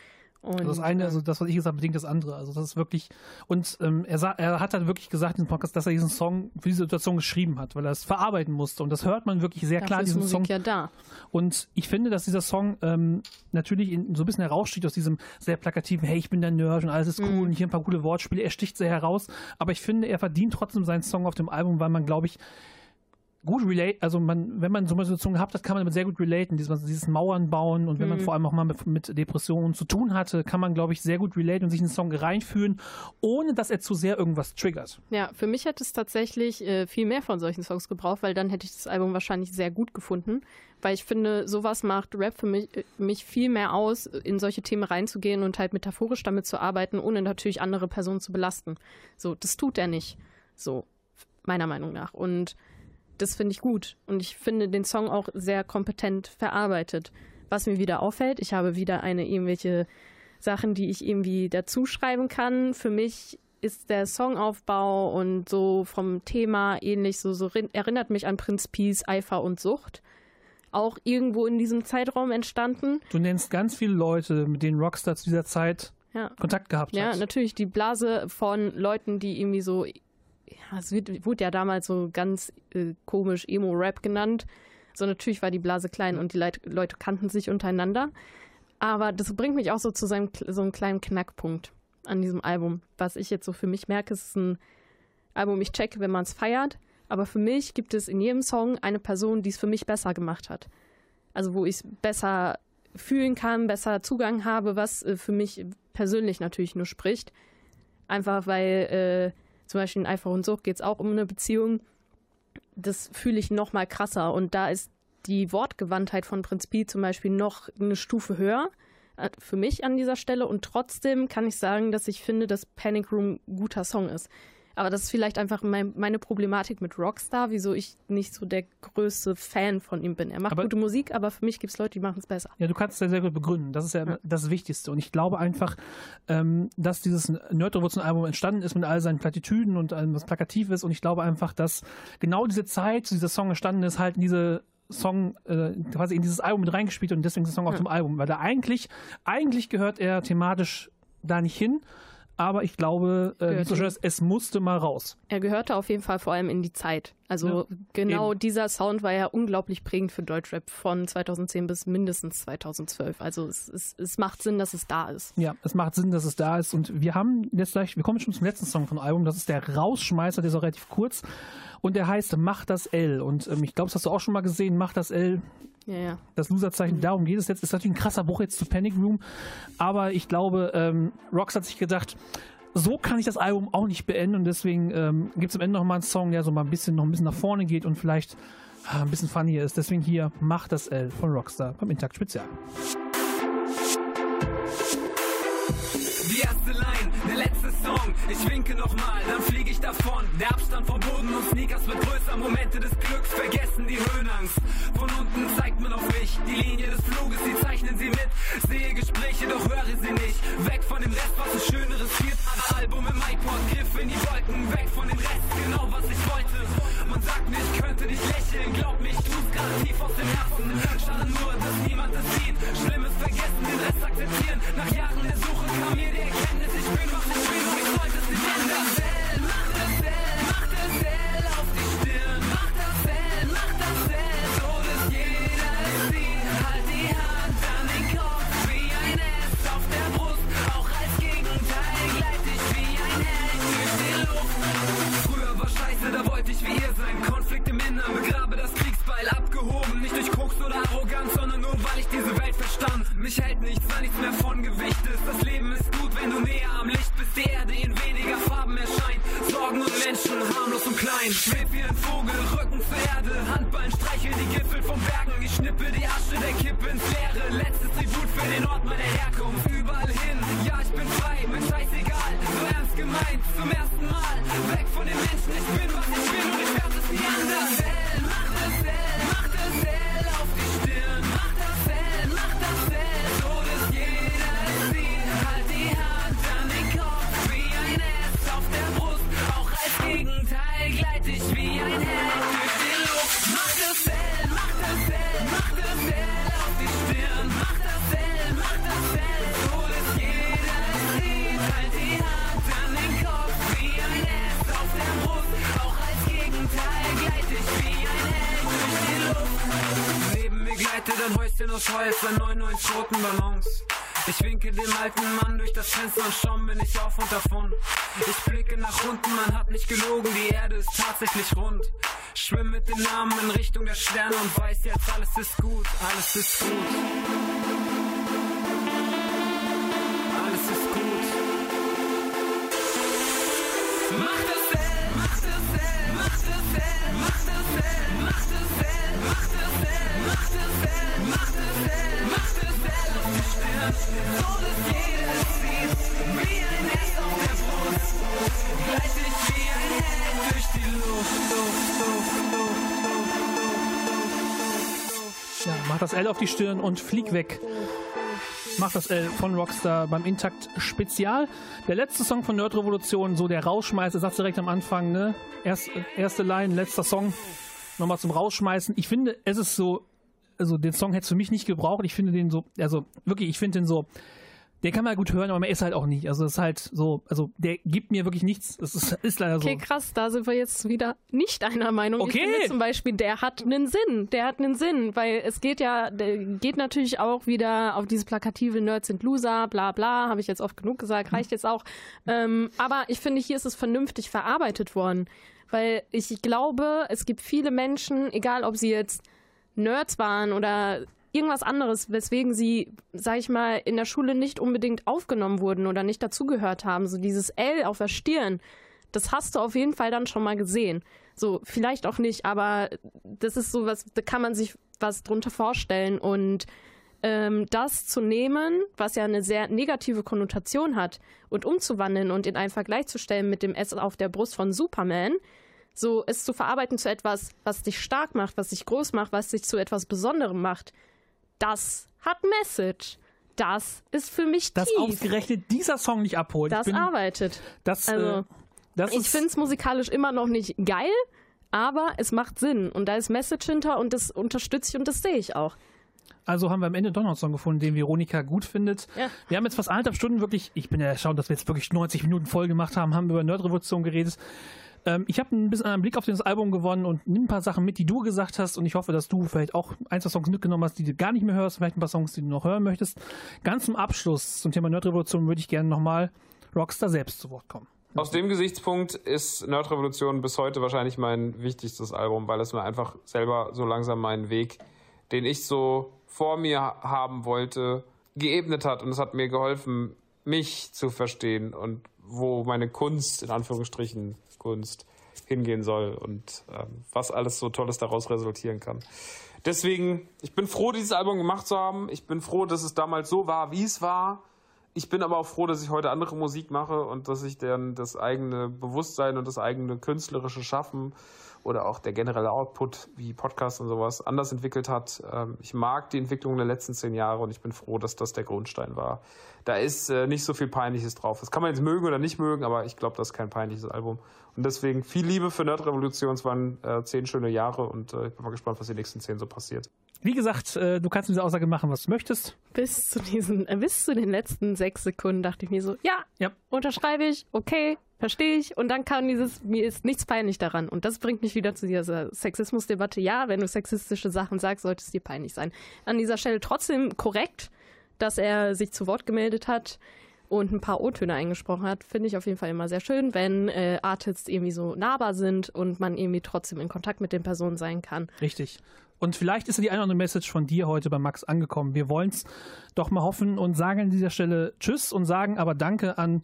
Speaker 6: Und,
Speaker 3: Also das eine,
Speaker 6: äh,
Speaker 3: also das, was ich gesagt habe, bedingt das andere. Also das ist wirklich, und ähm, er, sa- er hat halt wirklich gesagt in diesem Podcast, dass er diesen Song für diese Situation geschrieben hat, weil er es verarbeiten musste. Und das hört man wirklich sehr
Speaker 6: dafür
Speaker 3: klar in diesem Song.
Speaker 6: ja da.
Speaker 3: Und ich finde, dass dieser Song ähm, natürlich in, so ein bisschen heraussticht aus diesem sehr plakativen, hey, ich bin der Nerd und alles ist cool
Speaker 6: Mhm.
Speaker 3: und hier ein paar coole Wortspiele. Er sticht sehr heraus. Aber ich finde, er verdient trotzdem seinen Song auf dem Album, weil man, glaube ich, gut relate, also man, wenn man so eine Situation gehabt hat, kann man damit sehr gut relaten, dieses, dieses Mauern bauen und wenn man
Speaker 6: Mhm.
Speaker 3: vor allem auch mal mit, mit Depressionen zu tun hatte, kann man, glaube ich, sehr gut relaten und sich in den Song reinfühlen, ohne dass er zu sehr irgendwas triggert.
Speaker 6: Ja, für mich hätte es tatsächlich äh, viel mehr von solchen Songs gebraucht, weil dann hätte ich das Album wahrscheinlich sehr gut gefunden. Weil ich finde, sowas macht Rap für mich, äh, mich viel mehr aus, in solche Themen reinzugehen und halt metaphorisch damit zu arbeiten, ohne natürlich andere Personen zu belasten. So, das tut er nicht. So, meiner Meinung nach. Und das finde ich gut. Und ich finde den Song auch sehr kompetent verarbeitet. Was mir wieder auffällt, ich habe wieder eine irgendwelche Sachen, die ich irgendwie dazu schreiben kann. Für mich ist der Songaufbau und so vom Thema ähnlich, so, so rin- erinnert mich an Prinz Peace, Eifer und Sucht. Auch irgendwo in diesem Zeitraum entstanden.
Speaker 3: Du nennst ganz viele Leute, mit denen Rockstar zu dieser Zeit
Speaker 6: Ja.
Speaker 3: Kontakt gehabt
Speaker 6: Ja,
Speaker 3: hat.
Speaker 6: natürlich die Blase von Leuten, die irgendwie so, ja, es wird, wurde ja damals so ganz äh, komisch Emo-Rap genannt. So natürlich war die Blase klein und die Leit Leute kannten sich untereinander. Aber das bringt mich auch so zu seinem, so einem kleinen Knackpunkt an diesem Album. Was ich jetzt so für mich merke, ist ein Album, ich checke, wenn man es feiert. Aber für mich gibt es in jedem Song eine Person, die es für mich besser gemacht hat. Also wo ich es besser fühlen kann, besser Zugang habe, was äh, für mich persönlich natürlich nur spricht. Einfach weil äh, zum Beispiel in Eifer und Sucht geht es auch um eine Beziehung. Das fühle ich noch mal krasser. Und da ist die Wortgewandtheit von Prinz Pi zum Beispiel noch eine Stufe höher äh, für mich an dieser Stelle. Und trotzdem kann ich sagen, dass ich finde, dass Panic Room ein guter Song ist. Aber das ist vielleicht einfach mein, meine Problematik mit Rockstar, wieso ich nicht so der größte Fan von ihm bin. Er macht
Speaker 3: Aber-
Speaker 6: gute Musik, aber für mich gibt es Leute, die machen es besser.
Speaker 3: Ja, du kannst es ja sehr gut begründen. Das ist ja, das Wichtigste. Und ich glaube einfach, ähm, dass dieses Nerd-Revolution-Album entstanden ist mit all seinen Plattitüden und allem, was plakativ ist. Und ich glaube einfach, dass genau diese Zeit, dieser Song entstanden ist, halt in diese Song, äh, quasi in dieses Album mit reingespielt und deswegen ist der Song auf dem Album. Weil da eigentlich, eigentlich gehört er thematisch da nicht hin. Aber ich glaube, äh, wie ist, es musste mal raus.
Speaker 6: Er gehörte auf jeden Fall vor allem in die Zeit. Also
Speaker 3: Ja,
Speaker 6: genau
Speaker 3: eben.
Speaker 6: dieser Sound war ja unglaublich prägend für Deutschrap von 2010 bis mindestens 2012. Also es, es, es macht Sinn, dass es da ist.
Speaker 3: Ja, es macht Sinn, dass es da ist. Und wir haben jetzt gleich, wir kommen schon zum letzten Song vom Album. Das ist der Rausschmeißer, der ist auch relativ kurz. Und der heißt Mach das L. Und ähm, ich glaube, das hast du auch schon mal gesehen. Mach das L,
Speaker 6: Ja, ja.
Speaker 3: das Loserzeichen. Darum geht es jetzt. Ist natürlich ein krasser Bruch jetzt zu Panic Room. Aber ich glaube, ähm, Rox hat sich gedacht, so kann ich das Album auch nicht beenden. Und deswegen ähm, gibt es am Ende noch mal einen Song, der so mal ein bisschen, noch ein bisschen nach vorne geht und vielleicht ah, ein bisschen funnier ist. Deswegen hier Mach das L von Rockstar beim Intakt Spezial.
Speaker 5: Ich winke nochmal, dann fliege ich davon. Der Abstand vom Boden und Sneakers wird größer. Momente des Glücks vergessen die Höhenangst. Von unten zeigt man auf mich die Linie des Fluges, die zeichnen sie mit. Sehe Gespräche, doch höre sie nicht. Weg von dem Rest, was es Schöneres gibt. Album im iPod, Griff in die Wolken. Weg von dem Rest, genau was ich wollte. Man sagt mir, ich könnte nicht lächeln. Glaub mir, ich tu's gerade tief aus dem Herzen. Schade nur, dass niemand es sieht. Schlimmes vergessen, den Rest akzeptieren. Nach Jahren der Suche kam mir die Erkenntnis, ich bin, was ich bin und ich sollte es nicht ändern. Mach das L, mach das L auf die Stirn. Mach das L, mach das L, so dass jeder es sieht. Die Hand an den Kopf wie ein S auf der Brust. Auch als Gegenteil gleit ich wie ein Held durch die Luft. Früher war scheiße, da wollte ich wie ihr sein. Konflikt im Innern, begrabe das Kriegsbeil abgehoben. Nicht durch Koks oder Arroganz, sondern nur weil ich diese Welt verstand. Mich hält nichts, weil nichts mehr von Gewicht ist. Das Leben ist gut, wenn du näher am Licht. Die Erde in weniger Farben erscheint. Sorgen und Menschen, harmlos und klein. Schweb wie ein Vogel, Rücken zur Erde. Handballen streichel die Gipfel vom Bergen. Ich schnippel die Asche der Kippe ins Leere. Letztes Tribut für den Ort meiner Herkunft. Überall hin, ja, ich bin frei, mir scheißegal. So ernst gemeint, zum ersten Mal. Weg von den Menschen, ich bin, was ich bin und ich werde es nie anders. L, mach das L, Häuschen aus an neun, neun toten Ballons. Ich winke dem alten Mann durch das Fenster und schon bin ich auf und davon. Ich blicke nach unten, man hat nicht gelogen, die Erde ist tatsächlich rund. Schwimm mit dem Namen in Richtung der Sterne und weiß jetzt, alles ist gut, alles ist gut. Das L auf die Stirn
Speaker 3: und flieg weg. Mach das L von Rockstar beim Intakt Spezial. Der letzte Song von Nerd Revolution, so der Rausschmeißer, sagt direkt am Anfang, ne? Erst, erste Line, letzter Song. Nochmal zum Rausschmeißen. Ich finde, es ist so, also den Song hätte es für mich nicht gebraucht. Ich finde den so, also wirklich, ich finde den so, der kann man gut hören, aber man ist halt auch nicht. Also es ist halt so, also der gibt mir wirklich nichts. Es ist, ist leider so.
Speaker 6: Okay, krass, da sind wir jetzt wieder nicht einer Meinung.
Speaker 3: Okay.
Speaker 6: Ich finde zum Beispiel, der hat einen Sinn. Der hat einen Sinn, weil es geht ja, der geht natürlich auch wieder auf diese plakative Nerds sind Loser, bla bla, habe ich jetzt oft genug gesagt, reicht jetzt auch. Ähm, aber ich finde, hier ist es vernünftig verarbeitet worden. Weil ich glaube, es gibt viele Menschen, egal ob sie jetzt Nerds waren oder irgendwas anderes, weswegen sie, sag ich mal, in der Schule nicht unbedingt aufgenommen wurden oder nicht dazugehört haben. So dieses L auf der Stirn, das hast du auf jeden Fall dann schon mal gesehen. So, vielleicht auch nicht, aber das ist so was, da kann man sich was drunter vorstellen. Und ähm, das zu nehmen, was ja eine sehr negative Konnotation hat, und umzuwandeln und in einen Vergleich zu stellen mit dem S auf der Brust von Superman, so es zu verarbeiten zu etwas, was dich stark macht, was dich groß macht, was dich zu etwas Besonderem macht, das hat Message. Das ist für mich
Speaker 3: dass
Speaker 6: tief.
Speaker 3: ausgerechnet dieser Song nicht abholt.
Speaker 6: das
Speaker 3: bin,
Speaker 6: arbeitet.
Speaker 3: das,
Speaker 6: also,
Speaker 3: äh, das
Speaker 6: Ich finde es musikalisch immer noch nicht geil, aber es macht Sinn und da ist Message hinter und das unterstütze ich und das sehe ich auch.
Speaker 3: Also haben wir am Ende doch noch einen Song gefunden, den Veronika gut findet.
Speaker 6: Ja.
Speaker 3: Wir haben jetzt fast anderthalb Stunden wirklich, ich bin ja erstaunt, dass wir jetzt wirklich 90 Minuten voll gemacht haben, haben über Nerdrevolution geredet. Ähm, ich habe ein bisschen einen Blick auf das Album gewonnen und nimm ein paar Sachen mit, die du gesagt hast und ich hoffe, dass du vielleicht auch ein, zwei Songs mitgenommen hast, die du gar nicht mehr hörst, vielleicht ein paar Songs, die du noch hören möchtest. Ganz zum Abschluss zum Thema Nerdrevolution würde ich gerne nochmal Rockstar selbst zu Wort kommen.
Speaker 7: Aus dem Gesichtspunkt ist Nerd Revolution bis heute wahrscheinlich mein wichtigstes Album, weil es mir einfach selber so langsam meinen Weg, den ich so vor mir haben wollte, geebnet hat. Und es hat mir geholfen, mich zu verstehen und wo meine Kunst, in Anführungsstrichen Kunst, hingehen soll und ähm, was alles so Tolles daraus resultieren kann. Deswegen, ich bin froh, dieses Album gemacht zu haben. Ich bin froh, dass es damals so war, wie es war. Ich bin aber auch froh, dass ich heute andere Musik mache und dass sich dann das eigene Bewusstsein und das eigene künstlerische Schaffen oder auch der generelle Output wie Podcast und sowas anders entwickelt hat. Ähm, Ich mag die Entwicklung der letzten zehn Jahre und ich bin froh, dass das der Grundstein war. Da ist äh, nicht so viel Peinliches drauf. Das kann man jetzt mögen oder nicht mögen, aber ich glaube, das ist kein peinliches Album. Und deswegen viel Liebe für Nerd Revolution. Es waren äh, zehn schöne Jahre und äh, ich bin mal gespannt, was die nächsten zehn so passiert.
Speaker 3: Wie gesagt, äh, du kannst mit dieser Aussage machen, was du möchtest.
Speaker 6: Bis zu diesen, äh, bis zu den letzten sechs Sekunden dachte ich mir so, ja,
Speaker 3: Ja.
Speaker 6: unterschreibe ich, okay, verstehe ich. Und dann kam dieses, mir ist nichts peinlich daran. Und das bringt mich wieder zu dieser Sexismusdebatte. Ja, wenn du sexistische Sachen sagst, sollte es dir peinlich sein. An dieser Stelle trotzdem korrekt, dass er sich zu Wort gemeldet hat und ein paar O-Töne eingesprochen hat, finde ich auf jeden Fall immer sehr schön, wenn äh, Artists irgendwie so nahbar sind und man irgendwie trotzdem in Kontakt mit den Personen sein kann.
Speaker 3: Richtig. Und vielleicht ist ja die eine oder andere Message von dir heute bei Max angekommen. Wir wollen es doch mal hoffen und sagen an dieser Stelle Tschüss und sagen aber Danke an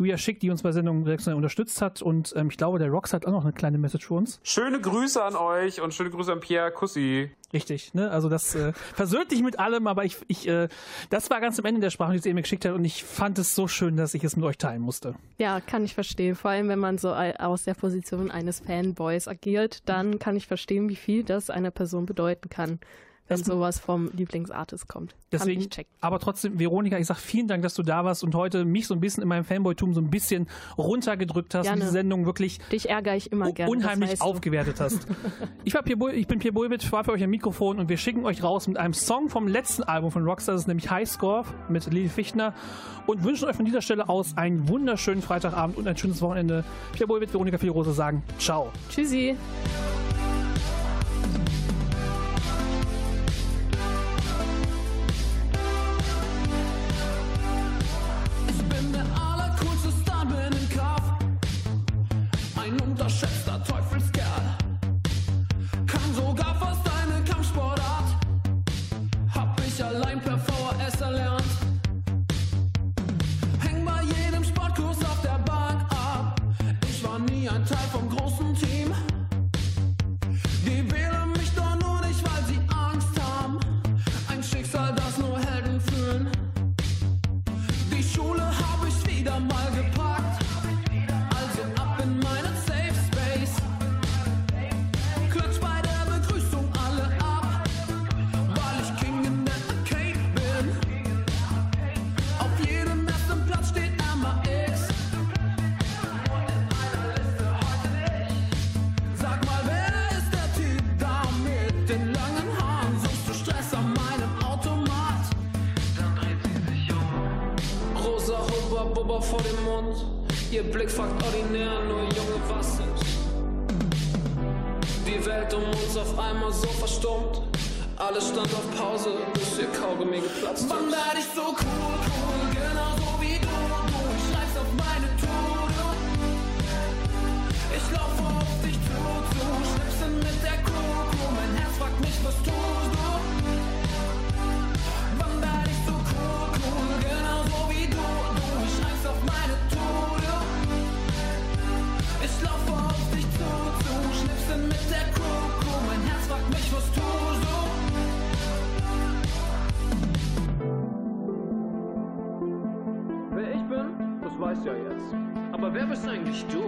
Speaker 3: Julia Schick, die uns bei Sendung 6 unterstützt hat. Und ähm, ich glaube, der Rox hat auch noch eine kleine Message für uns.
Speaker 7: Schöne Grüße an euch und schöne Grüße an Pierre Kussi.
Speaker 3: Richtig, ne? Also das äh, versöhnt dich mit allem, aber ich, ich äh, das war ganz am Ende der Sprache, die sie mir geschickt hat und ich fand es so schön, dass ich es mit euch teilen musste.
Speaker 6: Ja, kann ich verstehen. Vor allem, wenn man so aus der Position eines Fanboys agiert, dann kann ich verstehen, wie viel das einer Person bedeuten kann, wenn
Speaker 3: Das-
Speaker 6: sowas vom Lieblingsartist kommt.
Speaker 3: Deswegen, aber trotzdem, Veronika, ich sag vielen Dank, dass du da warst und heute mich so ein bisschen in meinem Fanboy-Tum so ein bisschen runtergedrückt hast und
Speaker 6: Gerne.
Speaker 3: diese Sendung wirklich
Speaker 6: Dich ärgere ich immer gerne.
Speaker 3: unheimlich aufgewertet hast. ich, war Pierre Bul- ich bin Pierre Bulbit, war für euch am Mikrofon und wir schicken euch raus mit einem Song vom letzten Album von Rockstar, das ist nämlich High Score mit Lili Fichtner und wünschen euch von dieser Stelle aus einen wunderschönen Freitagabend und ein schönes Wochenende. Pierre Bulbit, Veronika Filrose sagen Ciao.
Speaker 6: Tschüssi. unterschätzter Teufelskerl. Kann sogar fast eine Kampfsportart.
Speaker 5: Hab ich allein per VHS erlernt. Häng bei jedem Sportkurs auf der Bank ab. Ich war nie ein Teil vom großen Blaue vor dem Mund, ihr Blick fragt ordinär, nur Junge, was ist? Die Welt um uns auf einmal so verstummt, alles stand auf Pause, bis ihr Kaugummi geplatzt ist. Wann werd ich so cool, cool, genau so wie du, du schreibst auf meine Tour. Ich laufe auf dich zu, zu, schnippsen mit der Kuh, mein Herz fragt mich, was du mich, was du. Wer ich bin, das weiß ja jetzt. Aber wer bist eigentlich du?